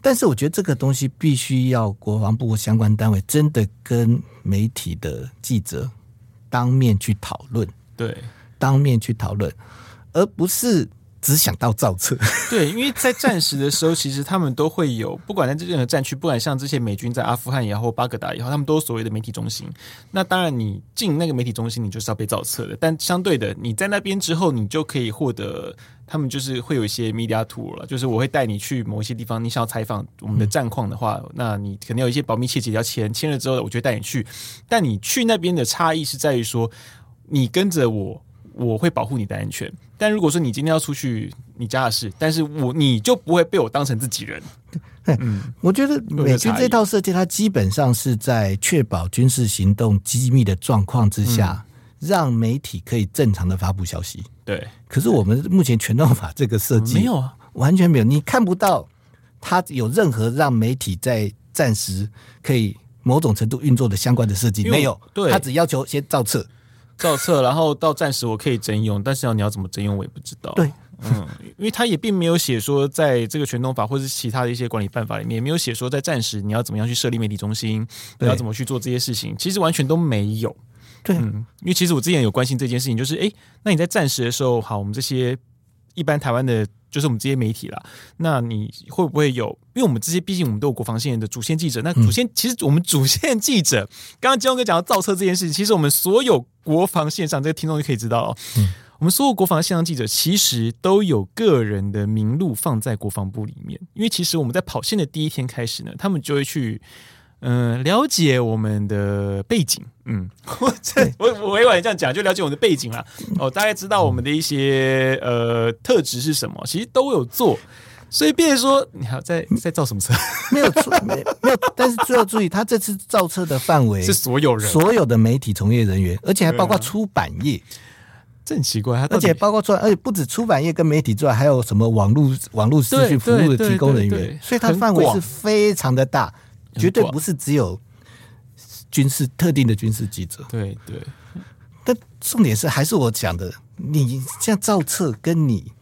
但是我觉得这个东西必须要国防部相关单位真的跟媒体的记者当面去讨论，对，当面去讨论，而不是。只想到造册，对，因为在战时的时候，其实他们都会有，[laughs] 不管在这任何战区，不管像这些美军在阿富汗也好，巴格达也好，他们都所谓的媒体中心。那当然，你进那个媒体中心，你就是要被造册的。但相对的，你在那边之后，你就可以获得，他们就是会有一些 media tour 了，就是我会带你去某一些地方，你想要采访我们的战况的话，那你肯定有一些保密契约要签，签了之后，我就带你去。但你去那边的差异是在于说，你跟着我。我会保护你的安全，但如果说你今天要出去你家的事，但是我你就不会被我当成自己人。嗯，我觉得美军这套设计，它基本上是在确保军事行动机密的状况之下，嗯、让媒体可以正常的发布消息。对，可是我们目前权斗法这个设计、嗯、没有啊，完全没有，你看不到它有任何让媒体在暂时可以某种程度运作的相关的设计，没有，对，他只要求先造册，造册，然后到暂时我可以征用，但是要你要怎么征用，我也不知道。对，嗯，因为他也并没有写说，在这个全通法或者是其他的一些管理办法里面，也没有写说在暂时你要怎么样去设立媒体中心，你要怎么去做这些事情，其实完全都没有。对，嗯，因为其实我之前有关心这件事情，就是哎，那你在暂时的时候，好，我们这些一般台湾的。就是我们这些媒体啦，那你会不会有？因为我们这些毕竟我们都有国防线的主线记者，那主线、嗯、其实我们主线记者，[laughs] 刚刚金龙哥讲到造车这件事情，其实我们所有国防线上这个听众就可以知道哦，嗯、我们所有国防线上记者其实都有个人的名录放在国防部里面，因为其实我们在跑线的第一天开始呢，他们就会去。嗯、呃，了解我们的背景，嗯，[laughs] 我这我我委婉这样讲，就了解我们的背景啦。哦，大概知道我们的一些呃特质是什么，其实都有做。所以，变成说，你还在在造什么车？[laughs] 没有错，没没有。但是最要注意，他这次造车的范围是所有人，所有的媒体从业人员，而且还包括出版业。这很奇怪，而且包括出，而且不止出版业跟媒体之外，还有什么网络网络资讯服务的提供人员。所以，它范围是非常的大。绝对不是只有军事特定的军事记者，对对。但重点是，还是我讲的，你像造册跟你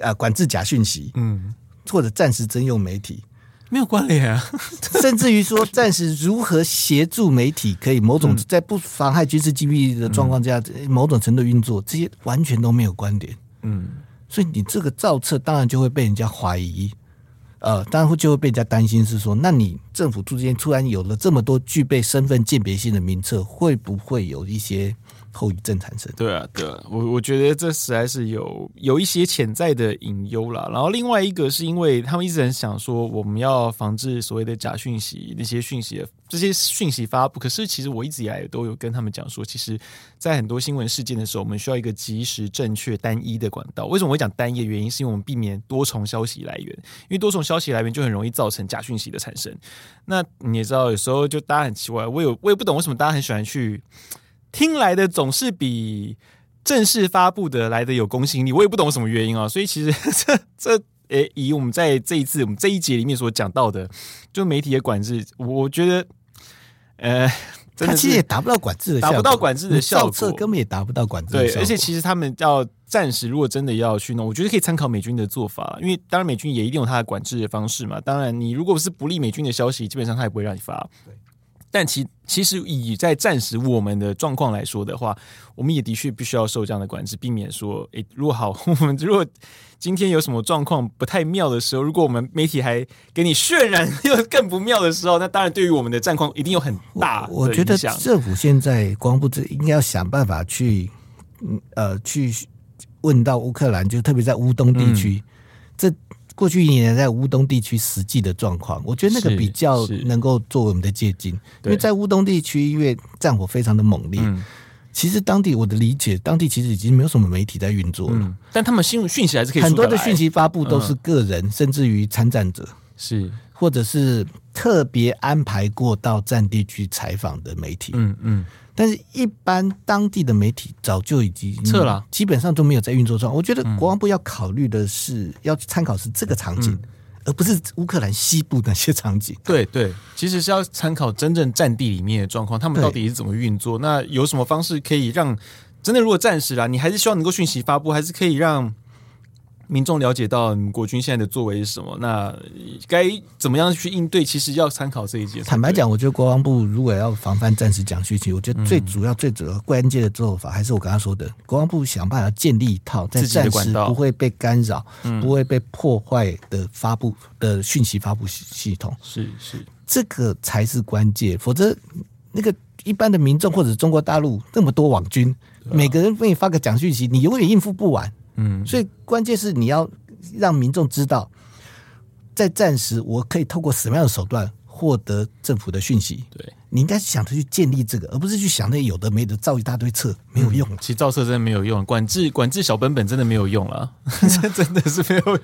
啊管制假讯息，嗯，或者暂时征用媒体没有关联啊。[laughs] 甚至于说，暂时如何协助媒体，可以某种在不妨害军事机密的状况下，某种程度运作，这些完全都没有关联。嗯，所以你这个造册，当然就会被人家怀疑。呃，当然会就会被人家担心是说，那你政府之间突然有了这么多具备身份鉴别性的名册，会不会有一些后遗症产生？对啊，对啊，我我觉得这实在是有有一些潜在的隐忧啦。然后另外一个是因为他们一直很想说，我们要防治所谓的假讯息，那些讯息的。这些讯息发布，可是其实我一直以来都有跟他们讲说，其实，在很多新闻事件的时候，我们需要一个及时、正确、单一的管道。为什么我会讲单一的原因，是因为我们避免多重消息来源，因为多重消息来源就很容易造成假讯息的产生。那你也知道，有时候就大家很奇怪，我有我也不懂为什么大家很喜欢去听来的总是比正式发布的来的有公信力，我也不懂什么原因啊。所以其实 [laughs] 这这。诶，以我们在这一次我们这一节里面所讲到的，就媒体的管制，我觉得。呃，他其实也达不到管制的效果，达不到管制的效果，根本也达不到管制的效果。对，而且其实他们要暂时，如果真的要去弄，我觉得可以参考美军的做法，因为当然美军也一定有他的管制的方式嘛。当然，你如果是不利美军的消息，基本上他也不会让你发。对。但其其实以在暂时我们的状况来说的话，我们也的确必须要受这样的管制，避免说，诶，如果好，[laughs] 我们如果今天有什么状况不太妙的时候，如果我们媒体还给你渲染又更不妙的时候，那当然对于我们的战况一定有很大。我觉得政府现在光不知应该要想办法去，呃，去问到乌克兰，就特别在乌东地区，嗯、这。过去一年在乌东地区实际的状况，我觉得那个比较能够作为我们的借鉴，因为在乌东地区，因为战火非常的猛烈，嗯、其实当地我的理解，当地其实已经没有什么媒体在运作了，嗯、但他们新闻讯息还是可以很多的讯息发布都是个人，嗯、甚至于参战者是。或者是特别安排过到战地去采访的媒体，嗯嗯。嗯但是，一般当地的媒体早就已经撤了，基本上都没有在运作中。我觉得国防部要考虑的是，要参考是这个场景，而不是乌克兰西部那些场景。对对，其实是要参考真正战地里面的状况，他们到底是怎么运作。那有什么方式可以让真的如果暂时啦，你还是希望能够讯息发布，还是可以让。民众了解到国军现在的作为是什么，那该怎么样去应对？其实要参考这一节。坦白讲，我觉得国防部如果要防范战时讲讯息，我觉得最主要、最主要、关键的做法，还是我刚刚说的，国防部想办法建立一套在战时不会被干扰、不会被破坏的发布的讯息发布系统。是是，这个才是关键。否则，那个一般的民众或者中国大陆那么多网军，每个人给你发个讲讯息，你永远应付不完。嗯，所以关键是你要让民众知道，在战时我可以透过什么样的手段获得政府的讯息。对，你应该想着去建立这个，而不是去想那有的没的造一大堆册，没有用。其实造册真的没有用，管制管制小本本真的没有用了，[laughs] 真的是没有用。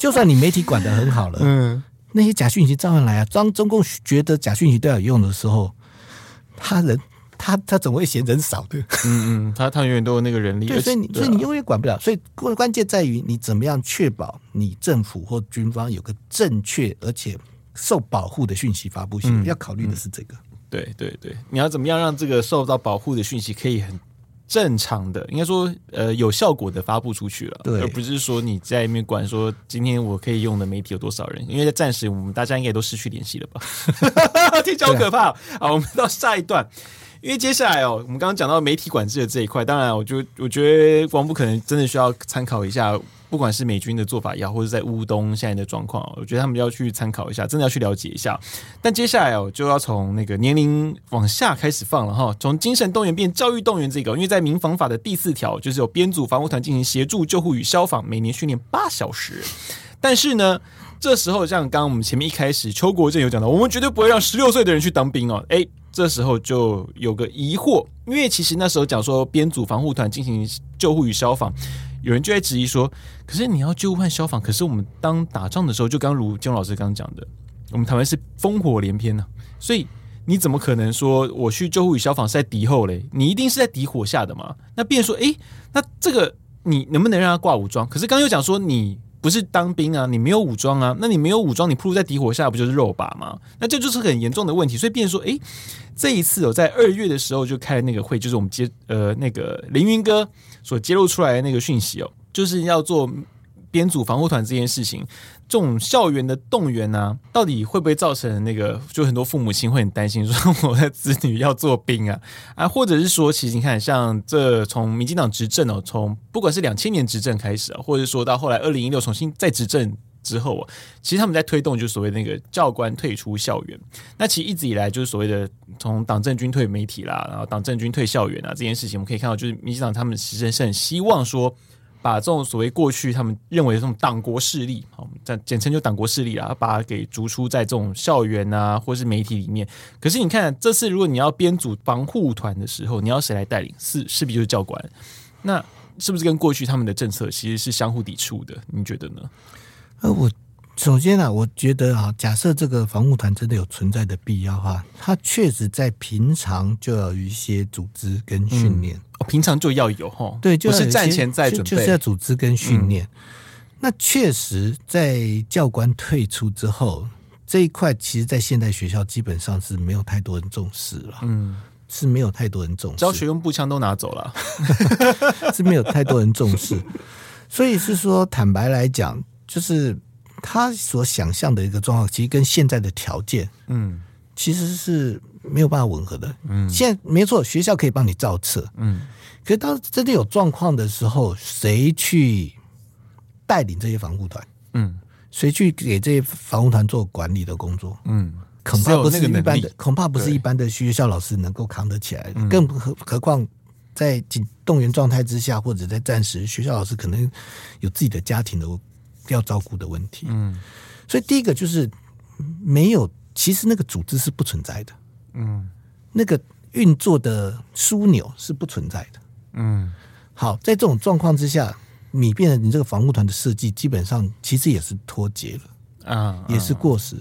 就算你媒体管的很好了，嗯，那些假讯息照样来啊。当中共觉得假讯息都要有用的时候，他人。他他总会嫌人少的，嗯嗯，他他永远都有那个人力，对，所以你所以你永远管不了，所以关关键在于你怎么样确保你政府或军方有个正确而且受保护的讯息发布性，嗯、要考虑的是这个。对对对，你要怎么样让这个受到保护的讯息可以很正常的，应该说呃有效果的发布出去了，对，而不是说你在里面管说今天我可以用的媒体有多少人，因为在暂时我们大家应该都失去联系了吧？[laughs] [laughs] 听起来好可怕。好，我们到下一段。因为接下来哦，我们刚刚讲到媒体管制的这一块，当然，我就我觉得国防部可能真的需要参考一下，不管是美军的做法也好，或者在乌东现在的状况，我觉得他们要去参考一下，真的要去了解一下。但接下来哦，就要从那个年龄往下开始放了哈，从精神动员变教育动员这个，因为在民防法的第四条，就是有编组防护团进行协助救护与消防，每年训练八小时。但是呢，这时候像刚刚我们前面一开始邱国正有讲到，我们绝对不会让十六岁的人去当兵哦，诶。这时候就有个疑惑，因为其实那时候讲说编组防护团进行救护与消防，有人就在质疑说，可是你要救护和消防，可是我们当打仗的时候，就刚如金老师刚刚讲的，我们台湾是烽火连篇呢、所以你怎么可能说我去救护与消防是在敌后嘞？你一定是在敌火下的嘛？那变说，诶，那这个你能不能让他挂武装？可是刚又讲说你。不是当兵啊，你没有武装啊，那你没有武装，你暴露在敌火下，不就是肉靶吗？那这就是很严重的问题。所以，变说，诶，这一次哦，在二月的时候就开那个会，就是我们接呃那个凌云哥所揭露出来的那个讯息哦，就是要做。编组防护团这件事情，这种校园的动员呢、到底会不会造成那个？就很多父母亲会很担心，说我的子女要做兵啊啊，或者是说，其实你看，像这从民进党执政哦，从不管是两千年执政开始啊，或者说到后来二零一六重新再执政之后啊，其实他们在推动就是所谓那个教官退出校园。那其实一直以来就是所谓的从党政军退媒体啦，然后党政军退校园啊这件事情，我们可以看到，就是民进党他们其实是很希望说。把这种所谓过去他们认为这种党国势力，好，简简称就党国势力啊，把它给逐出在这种校园啊，或是媒体里面。可是你看，这次如果你要编组防护团的时候，你要谁来带领？是势必就是教官。那是不是跟过去他们的政策其实是相互抵触的？你觉得呢？呃，我。首先啊，我觉得啊，假设这个防护团真的有存在的必要的话，它确实在平常就要有一些组织跟训练。哦，平常就要有哈，对，就是战前在准备，就，就是要组织跟训练。嗯、那确实，在教官退出之后，这一块其实，在现代学校基本上是没有太多人重视了。嗯，是没有太多人重视，教学用步枪都拿走了，[laughs] [laughs] 是没有太多人重视。所以是说，坦白来讲，就是。他所想象的一个状况，其实跟现在的条件，嗯，其实是没有办法吻合的。嗯，现在没错，学校可以帮你造册，嗯，可是当真的有状况的时候，谁去带领这些防护团？嗯，谁去给这些防护团做管理的工作？嗯，恐怕不是一般的，恐怕不是一般的学校老师能够扛得起来。更何何况在紧动员状态之下，或者在暂时，学校老师可能有自己的家庭的。要照顾的问题，嗯，所以第一个就是没有，其实那个组织是不存在的，嗯，那个运作的枢纽是不存在的，嗯，好，在这种状况之下，你变成你这个防护团的设计，基本上其实也是脱节了，啊，也是过时。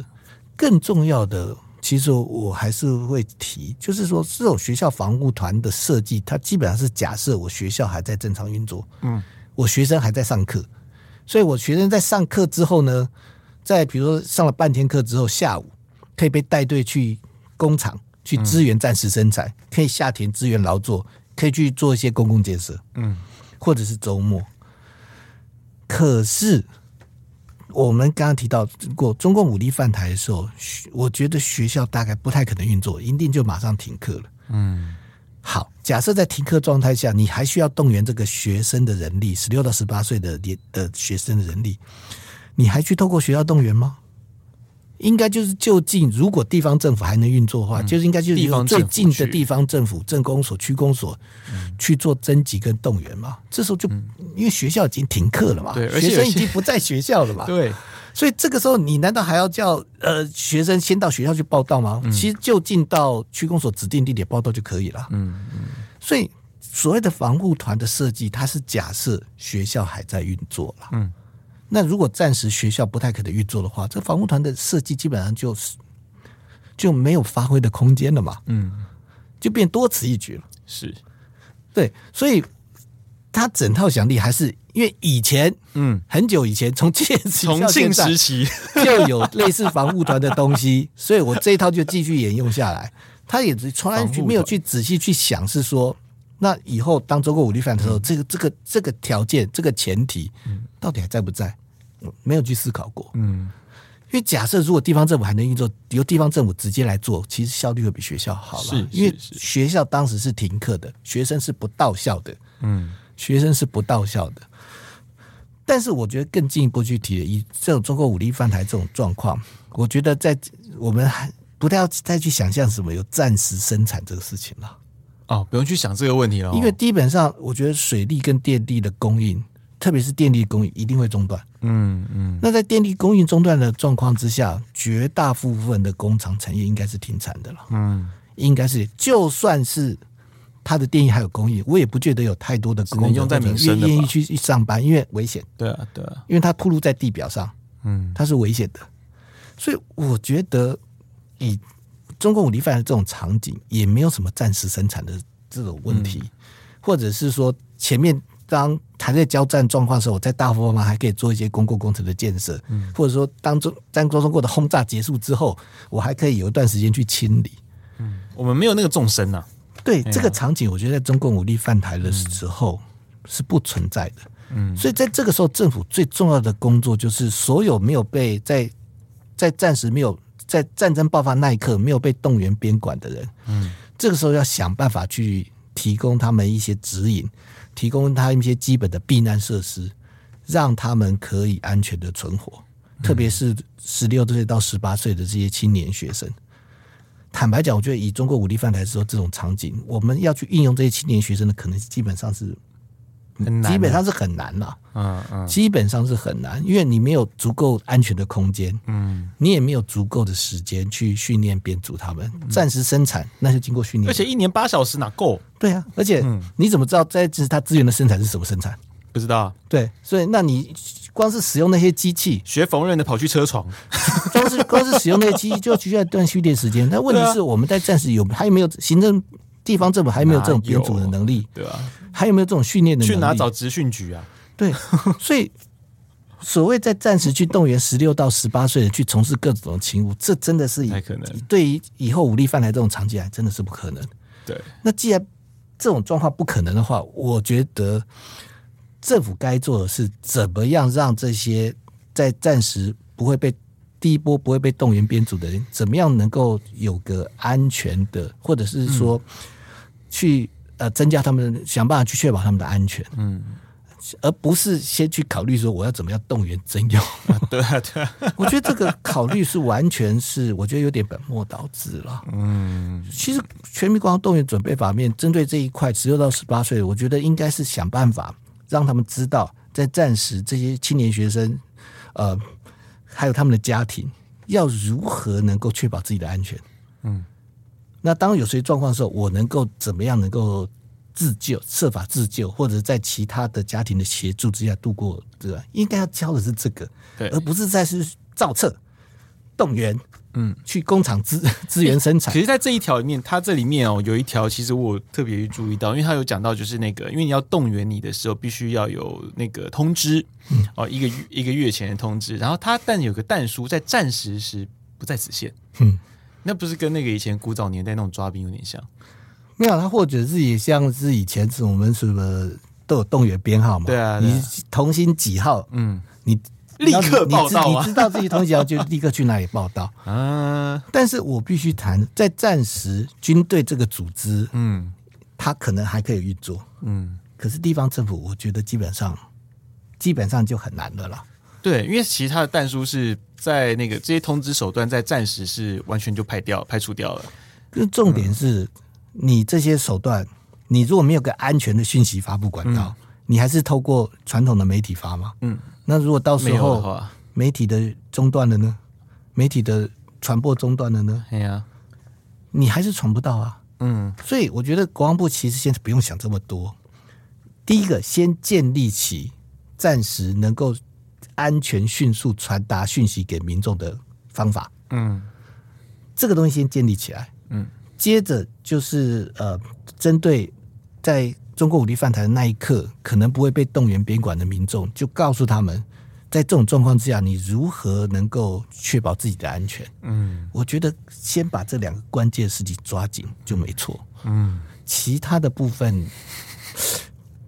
更重要的，其实我还是会提，就是说这种学校防护团的设计，它基本上是假设我学校还在正常运作，嗯，我学生还在上课。所以，我学生在上课之后呢，在比如说上了半天课之后，下午可以被带队去工厂去支援战时生产，可以下田支援劳作，可以去做一些公共建设，嗯，或者是周末。可是，我们刚刚提到过，中共武力犯台的时候，我觉得学校大概不太可能运作，一定就马上停课了，嗯。好，假设在停课状态下，你还需要动员这个学生的人力，十六到十八岁的年的学生的人力，你还去透过学校动员吗？应该就是就近，如果地方政府还能运作的话，嗯、就是应该就是由最近的地方政府、镇公所、区公所去做征集跟动员嘛。这时候就、嗯、因为学校已经停课了嘛，对，学生已经不在学校了嘛，[laughs] 对。所以这个时候，你难道还要叫呃学生先到学校去报到吗？嗯、其实就近到区公所指定地点报到就可以了。嗯嗯。所以所谓的防护团的设计，它是假设学校还在运作了。嗯。那如果暂时学校不太可能运作的话，这防护团的设计基本上就是就没有发挥的空间了嘛。嗯。就变多此一举了。是。对，所以他整套想力还是。因为以前，嗯，很久以前，从建重庆时期就有类似防护团的东西，[laughs] 所以我这一套就继续沿用下来。他也从来没有去仔细去想，是说那以后当中国武力犯的时候，这个这个这个条件、这个前提，到底还在不在？没有去思考过，嗯。因为假设如果地方政府还能运作，由地方政府直接来做，其实效率会比学校好了。是，因为学校当时是停课的，学生是不到校的。嗯，学生是不到校的。但是我觉得更进一步去提，以这种中国武力犯台这种状况，我觉得在我们还不太要再去想象什么有暂时生产这个事情了。哦，不用去想这个问题了。因为基本上，我觉得水利跟电力的供应。特别是电力供应一定会中断，嗯嗯。那在电力供应中断的状况之下，绝大部分的工厂产业应该是停产的了，嗯，应该是。就算是它的电力还有供应，我也不觉得有太多的工人用在民生愿意去上班，因为危险。对啊，对啊，因为它暴露在地表上，嗯，它是危险的。所以我觉得，以中共武力犯的这种场景，也没有什么暂时生产的这种问题，嗯、或者是说前面。当还在交战状况的时候，我在大后方还可以做一些公共工程的建设，嗯，或者说当中当中国的轰炸结束之后，我还可以有一段时间去清理。嗯，我们没有那个纵深呐。对、哎、这个场景，我觉得在中共武力犯台的时候是不存在的。嗯，所以在这个时候，政府最重要的工作就是所有没有被在在暂时没有在战争爆发那一刻没有被动员边管的人，嗯，这个时候要想办法去提供他们一些指引。提供他一些基本的避难设施，让他们可以安全的存活。特别是十六岁到十八岁的这些青年学生。坦白讲，我觉得以中国武力犯台的时候这种场景，我们要去运用这些青年学生的可能基本上是。基本上是很难了，嗯嗯，基本上是很难，因为你没有足够安全的空间，嗯，你也没有足够的时间去训练编组他们，暂时生产那就经过训练，而且一年八小时哪够？对啊，而且你怎么知道在这是它资源的生产是什么生产？不知道，对，所以那你光是使用那些机器，学缝纫的跑去车床，[laughs] 光是光是使用那些机器就要需要一段训练时间。但问题是我们在暂时有还有没有行政地方政府还有没有这种编组的能力？对啊。还有没有这种训练的能力？去哪找职训局啊？对，[laughs] 所以所谓在暂时去动员十六到十八岁的去从事各种的勤务，这真的是太可能。对于以后武力犯来这种场景，还真的是不可能。对，那既然这种状况不可能的话，我觉得政府该做的是怎么样让这些在暂时不会被第一波不会被动员编组的人，怎么样能够有个安全的，或者是说去。呃，增加他们，想办法去确保他们的安全，嗯，而不是先去考虑说我要怎么样动员征用。[laughs] 对啊，对啊，我觉得这个考虑是完全是，我觉得有点本末倒置了。嗯，其实全民国防动员准备法面针对这一块，十六到十八岁，我觉得应该是想办法让他们知道，在战时这些青年学生，呃，还有他们的家庭，要如何能够确保自己的安全。嗯。那当有些状况的时候，我能够怎么样能够自救，设法自救，或者在其他的家庭的协助之下度过，对吧？应该要教的是这个，对，而不是再是造册、动员，嗯，去工厂资资源生产。其实，在这一条里面，它这里面哦，有一条，其实我特别去注意到，因为它有讲到，就是那个，因为你要动员你的时候，必须要有那个通知，哦，一个一个月前的通知，然后它但有个但书，在暂时时不在此限，嗯。那不是跟那个以前古早年代那种抓兵有点像？没有，他或者是也像是以前是我们什么都有动员编号嘛？对啊，你同心几号？嗯，你立刻报到啊！你知道自己同心几号就立刻去哪里报道 [laughs] 啊？但是我必须谈，在战时军队这个组织，嗯，他可能还可以运作，嗯，可是地方政府，我觉得基本上基本上就很难的了。对，因为其他的弹书是在那个这些通知手段在暂时是完全就排掉、排除掉了。那重点是，嗯、你这些手段，你如果没有个安全的讯息发布管道，嗯、你还是透过传统的媒体发吗？嗯，那如果到时候媒体的中断了呢？媒体的传播中断了呢？哎呀，你还是传不到啊。嗯，所以我觉得国防部其实现在不用想这么多。第一个，先建立起暂时能够。安全迅速传达讯息给民众的方法，嗯，这个东西先建立起来，嗯，接着就是呃，针对在中国武力犯台的那一刻，可能不会被动员边管的民众，就告诉他们，在这种状况之下，你如何能够确保自己的安全？嗯，我觉得先把这两个关键的事情抓紧就没错。嗯，其他的部分。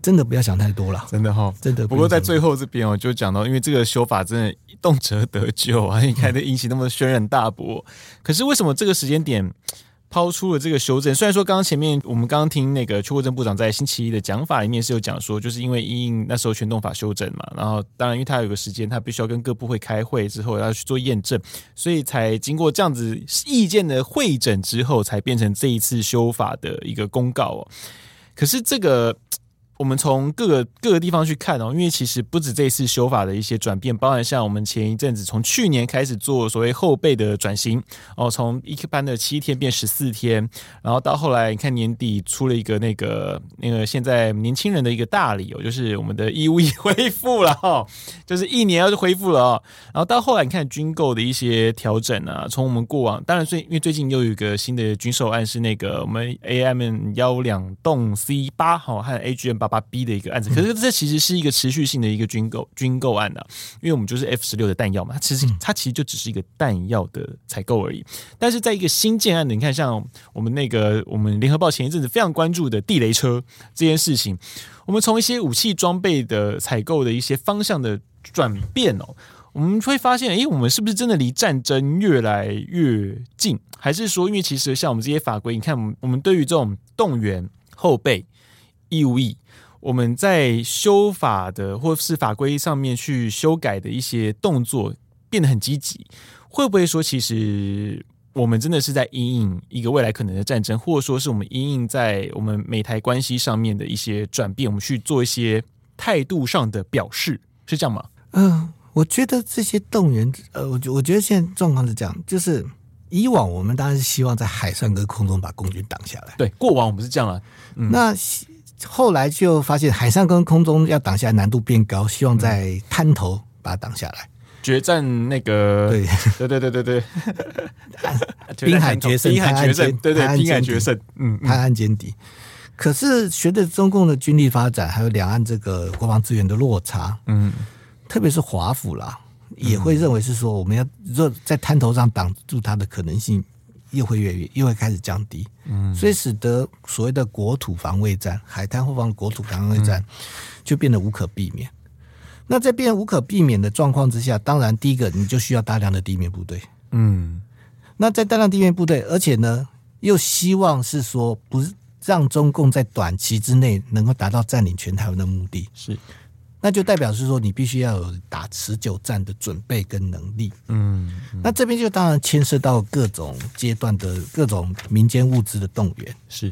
真的不要想太多了，真的哈，真的。不过在最后这边哦，就讲到，因为这个修法真的动辄得咎啊，你看这引起那么轩然大波。可是为什么这个时间点抛出了这个修正？虽然说刚刚前面我们刚刚听那个邱国正部长在星期一的讲法里面是有讲说，就是因为因应那时候全动法修正嘛，然后当然因为他有个时间，他必须要跟各部会开会之后要去做验证，所以才经过这样子意见的会诊之后，才变成这一次修法的一个公告哦。可是这个。我们从各个各个地方去看哦，因为其实不止这次修法的一些转变，包含像我们前一阵子从去年开始做所谓后备的转型哦，从一般的七天变十四天，然后到后来你看年底出了一个那个那个现在年轻人的一个大理由，就是我们的义务役恢复了哈，[laughs] 就是一年要就恢复了哦，然后到后来你看军购的一些调整啊，从我们过往当然最因为最近又有一个新的军售案是那个我们 A M 幺两洞 C 八哈和 AGM 八。八 B 的一个案子，可是这其实是一个持续性的一个军购军购案啊，因为我们就是 F 十六的弹药嘛，它其实它其实就只是一个弹药的采购而已。但是在一个新建案的，你看像我们那个我们联合报前一阵子非常关注的地雷车这件事情，我们从一些武器装备的采购的一些方向的转变哦，我们会发现，诶，我们是不是真的离战争越来越近？还是说，因为其实像我们这些法规，你看我们我们对于这种动员后备义务役。我们在修法的或是法规上面去修改的一些动作变得很积极，会不会说其实我们真的是在因应一个未来可能的战争，或者说是我们因应在我们美台关系上面的一些转变，我们去做一些态度上的表示，是这样吗？嗯、呃，我觉得这些动员，呃，我我觉得现在状况是这样，就是以往我们当然是希望在海上跟空中把共军挡下来，对，过往我们是这样啊，嗯、那。后来就发现海上跟空中要挡下来难度变高，希望在滩头把它挡下来。决战那个，对对对对对对，[laughs] 滨海决胜，滨海决胜，对对，滨海决胜，嗯，滩岸歼敌。可是随着中共的军力发展，还有两岸这个国防资源的落差，嗯，特别是华府啦，也会认为是说我们要若在滩头上挡住它的可能性。又会越越又会开始降低，嗯，所以使得所谓的国土防卫战、海滩后方的国土防卫战就变得无可避免。那在变无可避免的状况之下，当然第一个你就需要大量的地面部队，嗯，那在大量地面部队，而且呢又希望是说不是让中共在短期之内能够达到占领全台湾的目的，是。那就代表是说，你必须要有打持久战的准备跟能力。嗯，嗯，那这边就当然牵涉到各种阶段的各种民间物资的动员。是，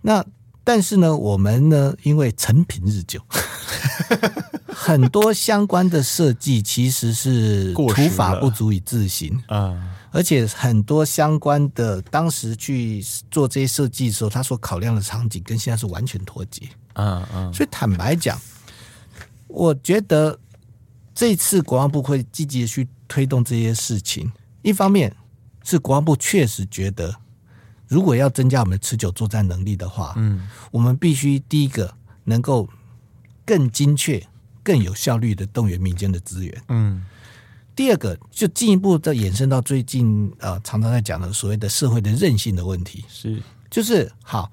那但是呢，我们呢，因为成品日久，[laughs] 很多相关的设计其实是土法不足以自行啊，而且很多相关的当时去做这些设计的时候，他所考量的场景跟现在是完全脱节。嗯嗯，所以坦白讲。我觉得这次国防部会积极的去推动这些事情，一方面是国防部确实觉得，如果要增加我们的持久作战能力的话，嗯，我们必须第一个能够更精确、更有效率的动员民间的资源，嗯，第二个就进一步的延伸到最近呃常常在讲的所谓的社会的韧性的问题，是就是好，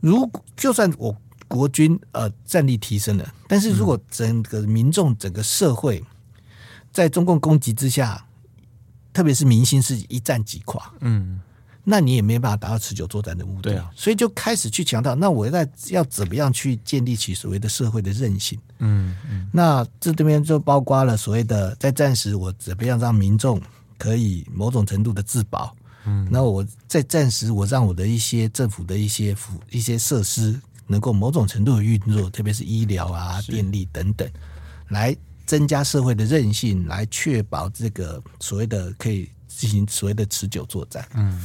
如果就算我。国军呃战力提升了，但是如果整个民众、整个社会在中共攻击之下，特别是民心是一战即垮，嗯，那你也没办法达到持久作战的目的，对啊，所以就开始去强调，那我在要怎么样去建立起所谓的社会的韧性，嗯嗯，那这这边就包括了所谓的在战时我怎么样让民众可以某种程度的自保，嗯，那我在战时我让我的一些政府的一些服一些设施。能够某种程度的运作，特别是医疗啊、电力等等，来增加社会的韧性，来确保这个所谓的可以进行所谓的持久作战。嗯，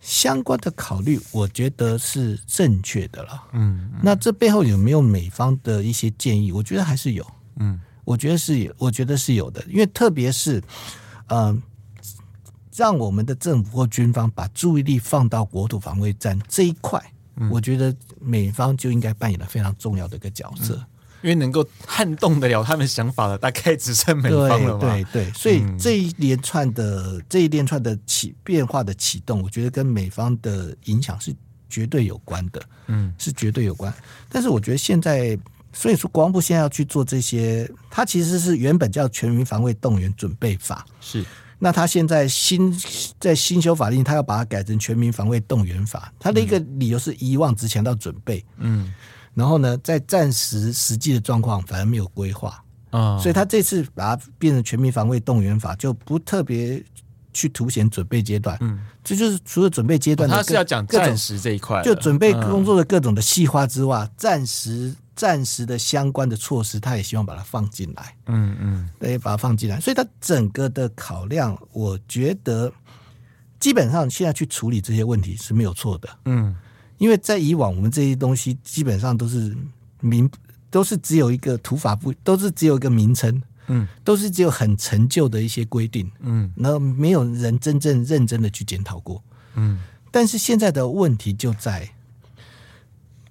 相关的考虑，我觉得是正确的了。嗯，那这背后有没有美方的一些建议？我觉得还是有。嗯，我觉得是有，我觉得是有的。因为特别是，嗯、呃，让我们的政府或军方把注意力放到国土防卫战这一块。嗯，我觉得美方就应该扮演了非常重要的一个角色，嗯、因为能够撼动得了他们想法的，大概只剩美方了嘛。对对对，所以这一连串的、嗯、这一连串的起变化的启动，我觉得跟美方的影响是绝对有关的，嗯，是绝对有关。但是我觉得现在，所以说国防部现在要去做这些，它其实是原本叫《全民防卫动员准备法》，是。那他现在新在新修法令，他要把它改成全民防卫动员法。他的一个理由是遗忘之前到准备，嗯，然后呢，在暂时实际的状况反而没有规划。啊，所以他这次把它变成全民防卫动员法，就不特别去凸显准备阶段，嗯，这就是除了准备阶段，他是要讲暂时这一块，就准备工作的各种的细化之外，战时。暂时的相关的措施，他也希望把它放进来，嗯嗯，对，把它放进来。所以，他整个的考量，我觉得基本上现在去处理这些问题是没有错的，嗯，因为在以往我们这些东西基本上都是名，都是只有一个土法不，都是只有一个名称，嗯，都是只有很陈旧的一些规定，嗯，然后没有人真正认真的去检讨过，嗯，但是现在的问题就在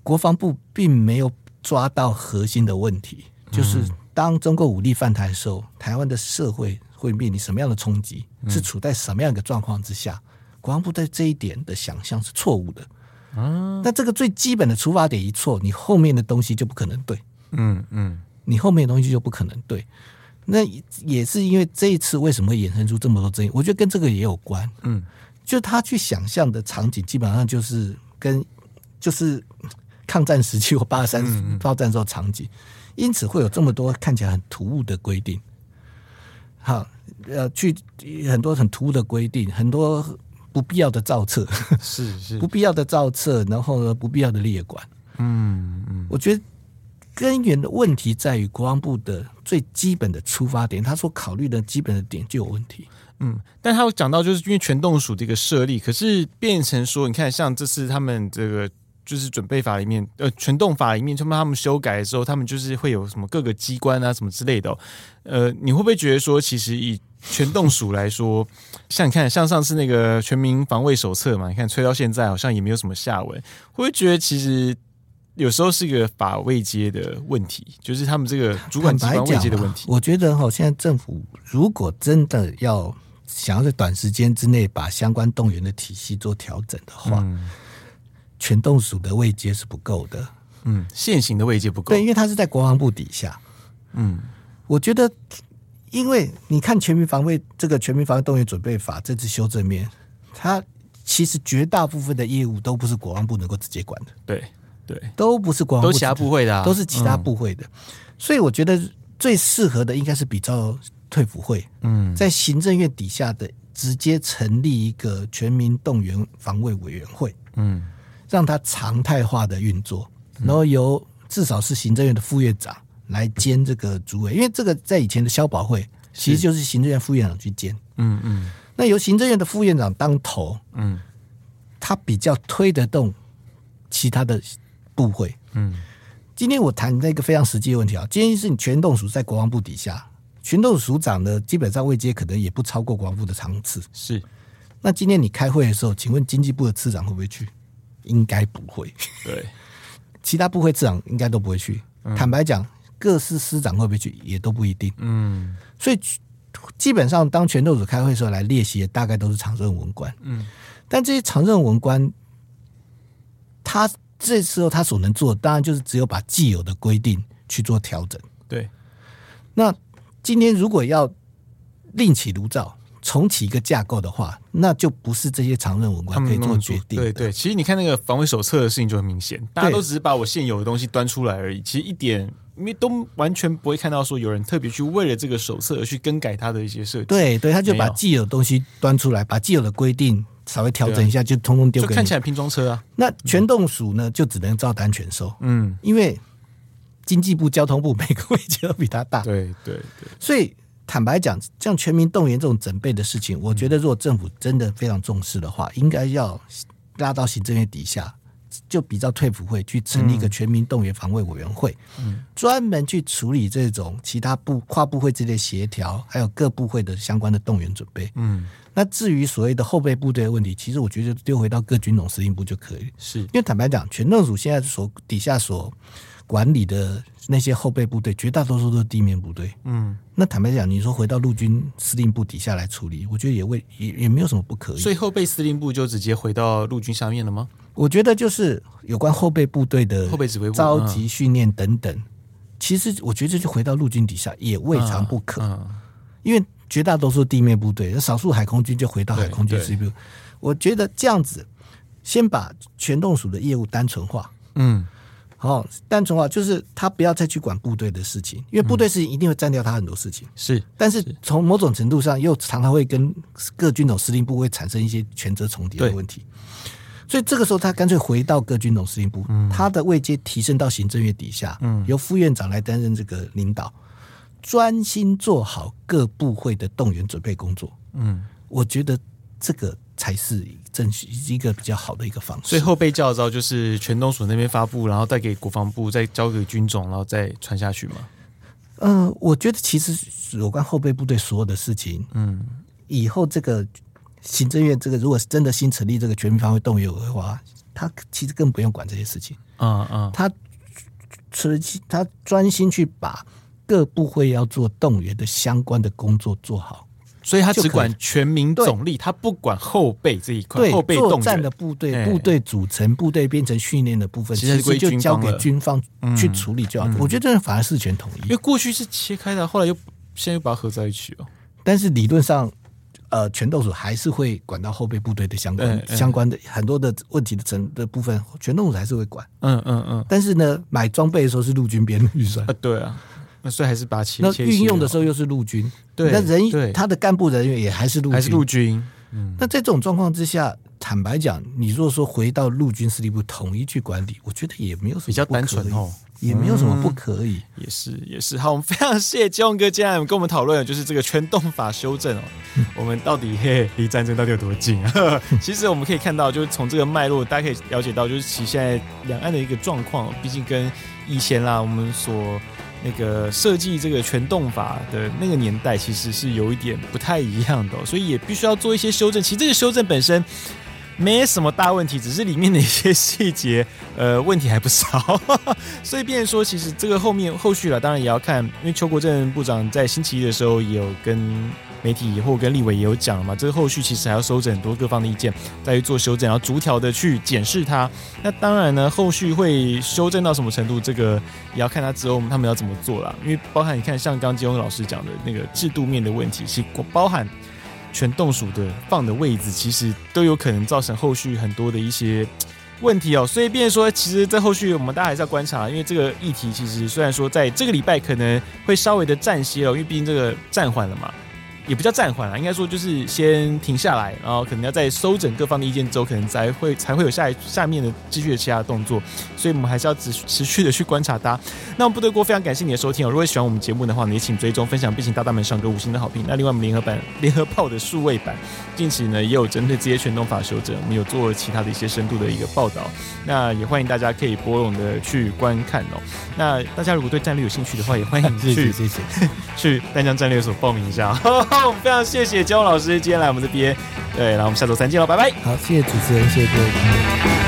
国防部并没有。抓到核心的问题，就是当中国武力犯台的时候，台湾的社会会面临什么样的冲击？是处在什么样的状况之下？国防部在这一点的想象是错误的。啊，那这个最基本的出发点一错，你后面的东西就不可能对。嗯嗯，你后面的东西就不可能对。那也是因为这一次为什么会衍生出这么多争议？我觉得跟这个也有关。嗯，就他去想象的场景，基本上就是跟就是。抗战时期或八二三炮战时候场景，因此会有这么多看起来很突兀的规定。好，呃，去很多很突兀的规定，很多不必要的造册，是是 [laughs] 不必要的造册，然后呢，不必要的列管。嗯嗯，我觉得根源的问题在于国防部的最基本的出发点，他所考虑的基本的点就有问题。嗯，但他有讲到，就是因为全动署这个设立，可是变成说，你看，像这次他们这个。就是准备法里面，呃，全动法里面，他们他们修改的时候，他们就是会有什么各个机关啊，什么之类的、哦。呃，你会不会觉得说，其实以全动署来说，像你看，像上次那个全民防卫手册嘛，你看吹到现在好像也没有什么下文，会不会觉得其实有时候是一个法位阶的问题，就是他们这个主管机关位阶的问题？我觉得哈，现在政府如果真的要想要在短时间之内把相关动员的体系做调整的话，嗯全动署的位阶是不够的，嗯，现行的位阶不够，对，因为它是在国防部底下，嗯，我觉得，因为你看全民防卫这个全民防卫动员准备法这次修正面，它其实绝大部分的业务都不是国防部能够直接管的，对对，都不是国防部，都其他部会的，啊，都是其他部会的，嗯，所以我觉得最适合的应该是比照退辅会，嗯，在行政院底下的直接成立一个全民动员防卫委员会，嗯。让它常态化的运作，然后由至少是行政院的副院长来兼这个主委，因为这个在以前的消保会其实就是行政院副院长去兼。嗯嗯，那由行政院的副院长当头，嗯，他比较推得动其他的部会。嗯，今天我谈那个非常实际的问题啊，今天是你全动署在国防部底下，全动署长呢基本上位阶可能也不超过国防部的长次。是，那今天你开会的时候，请问经济部的次长会不会去？应该不会，对，[laughs] 其他部会次长应该都不会去。嗯、坦白讲，各司司长会不会去也都不一定。嗯，所以基本上当全动署开会的时候来列席，大概都是常任文官。嗯，但这些常任文官，他这时候他所能做的，当然就是只有把既有的规定去做调整。对，那今天如果要另起炉灶。重启一个架构的话，那就不是这些常任文官可以做决定。对对，其实你看那个防卫手册的事情就很明显，大家都只是把我现有的东西端出来而已，其实一点因为都完全不会看到说有人特别去为了这个手册而去更改它的一些设计。对对，他就把既有的东西端出来，把既有的规定稍微调整一下，就通通丢给你。就看起来拼装车啊。那全动署呢，就只能照单全收。嗯，因为经济部、交通部每个位置都比他大。对对对，所以。坦白讲，像全民动员这种准备的事情，我觉得如果政府真的非常重视的话，应该要拉到行政院底下，就比较退辅会去成立一个全民动员防卫委员会，嗯，专门去处理这种其他部跨部会之间协调，还有各部会的相关的动员准备，嗯。那至于所谓的后备部队的问题，其实我觉得丢回到各军种司令部就可以，是。因为坦白讲，全政署现在所底下所管理的那些后备部队，绝大多数都是地面部队，嗯。那坦白讲，你说回到陆军司令部底下来处理，我觉得也未也也没有什么不可以。所以后备司令部就直接回到陆军下面了吗？我觉得就是有关后备部队的后备指挥部召集训练等等，其实我觉得就回到陆军底下也未尝不可。因为绝大多数地面部队，少数海空军就回到海空军司令部。我觉得这样子，先把全动署的业务单纯化。嗯。好，单纯化就是他不要再去管部队的事情，因为部队事情一定会占掉他很多事情。是，但是从某种程度上，又常常会跟各军种司令部会产生一些权责重叠的问题。所以这个时候，他干脆回到各军种司令部，嗯、他的位阶提升到行政院底下，嗯，由副院长来担任这个领导，专心做好各部会的动员准备工作。嗯，我觉得这个。才是正一个比较好的一个方式。所以后备教招就是全东署那边发布，然后再给国防部，再交给军种，然后再传下去嘛。嗯、呃，我觉得其实有关后备部队所有的事情，嗯，以后这个行政院这个如果是真的新成立这个全民防卫动员委的话，他其实更不用管这些事情。嗯嗯，他他专心去把各部会要做动员的相关的工作做好。所以他只管全民总力，他不管后备这一块。后备动战的部队、部队组成、部队编成、训练的部分，其实就交给军方去处理就好。我觉得这反而事权统一，因为过去是切开的，后来又现在又把它合在一起哦。但是理论上，呃，全斗署还是会管到后备部队的相关相关的很多的问题的成的部分，全斗署还是会管。嗯嗯嗯。但是呢，买装备的时候是陆军编预算啊，对啊。所以还是把其那运用的时候又是陆军，对，那人他的干部人员也还是陆军，还是陆军。嗯，那在这种状况之下，坦白讲，你如果说回到陆军司令部统一去管理，我觉得也没有什么比较单纯哦，也没有什么不可以。嗯、也是也是，好，我们非常谢谢基隆哥今天来跟我们讨论的就是这个全动法修正哦，嗯、我们到底嘿离战争到底有多近啊？[laughs] 其实我们可以看到，就是从这个脉络，大家可以了解到，就是其实现在两岸的一个状况，毕竟跟以前啦，我们所。那个设计这个全动法的那个年代，其实是有一点不太一样的，所以也必须要做一些修正。其实这个修正本身没什么大问题，只是里面的一些细节，呃，问题还不少。[laughs] 所以，变说，其实这个后面后续了，当然也要看，因为邱国正部长在星期一的时候也有跟。媒体以后跟立委也有讲了嘛，这个后续其实还要收整很多各方的意见，再去做修正，然后逐条的去检视它。那当然呢，后续会修正到什么程度，这个也要看他之后他们要怎么做了。因为包含你看，像刚金庸老师讲的那个制度面的问题，其实包含全动署的放的位置，其实都有可能造成后续很多的一些问题哦。所以，变说，其实，在后续我们大家还是要观察，因为这个议题其实虽然说在这个礼拜可能会稍微的暂歇了，因为毕竟这个暂缓了嘛。也不叫暂缓啊，应该说就是先停下来，然后可能要在收整各方的意见之后，可能才会才会有下一下面的继续的其他的动作，所以我们还是要持持续的去观察它。那我们部队锅非常感谢你的收听哦，如果喜欢我们节目的话呢，也请追踪分享，并请大大们上个五星的好评。那另外我们联合版联合报的数位版近期呢也有针对这些全动法修正，我们有做其他的一些深度的一个报道，那也欢迎大家可以拨冗的去观看哦。那大家如果对战略有兴趣的话，也欢迎 [laughs] 去去丹江战略所报名一下。非常谢谢焦老师今天来我们这边，对，然后我们下周三见喽，拜拜。好，谢谢主持人，谢谢各位。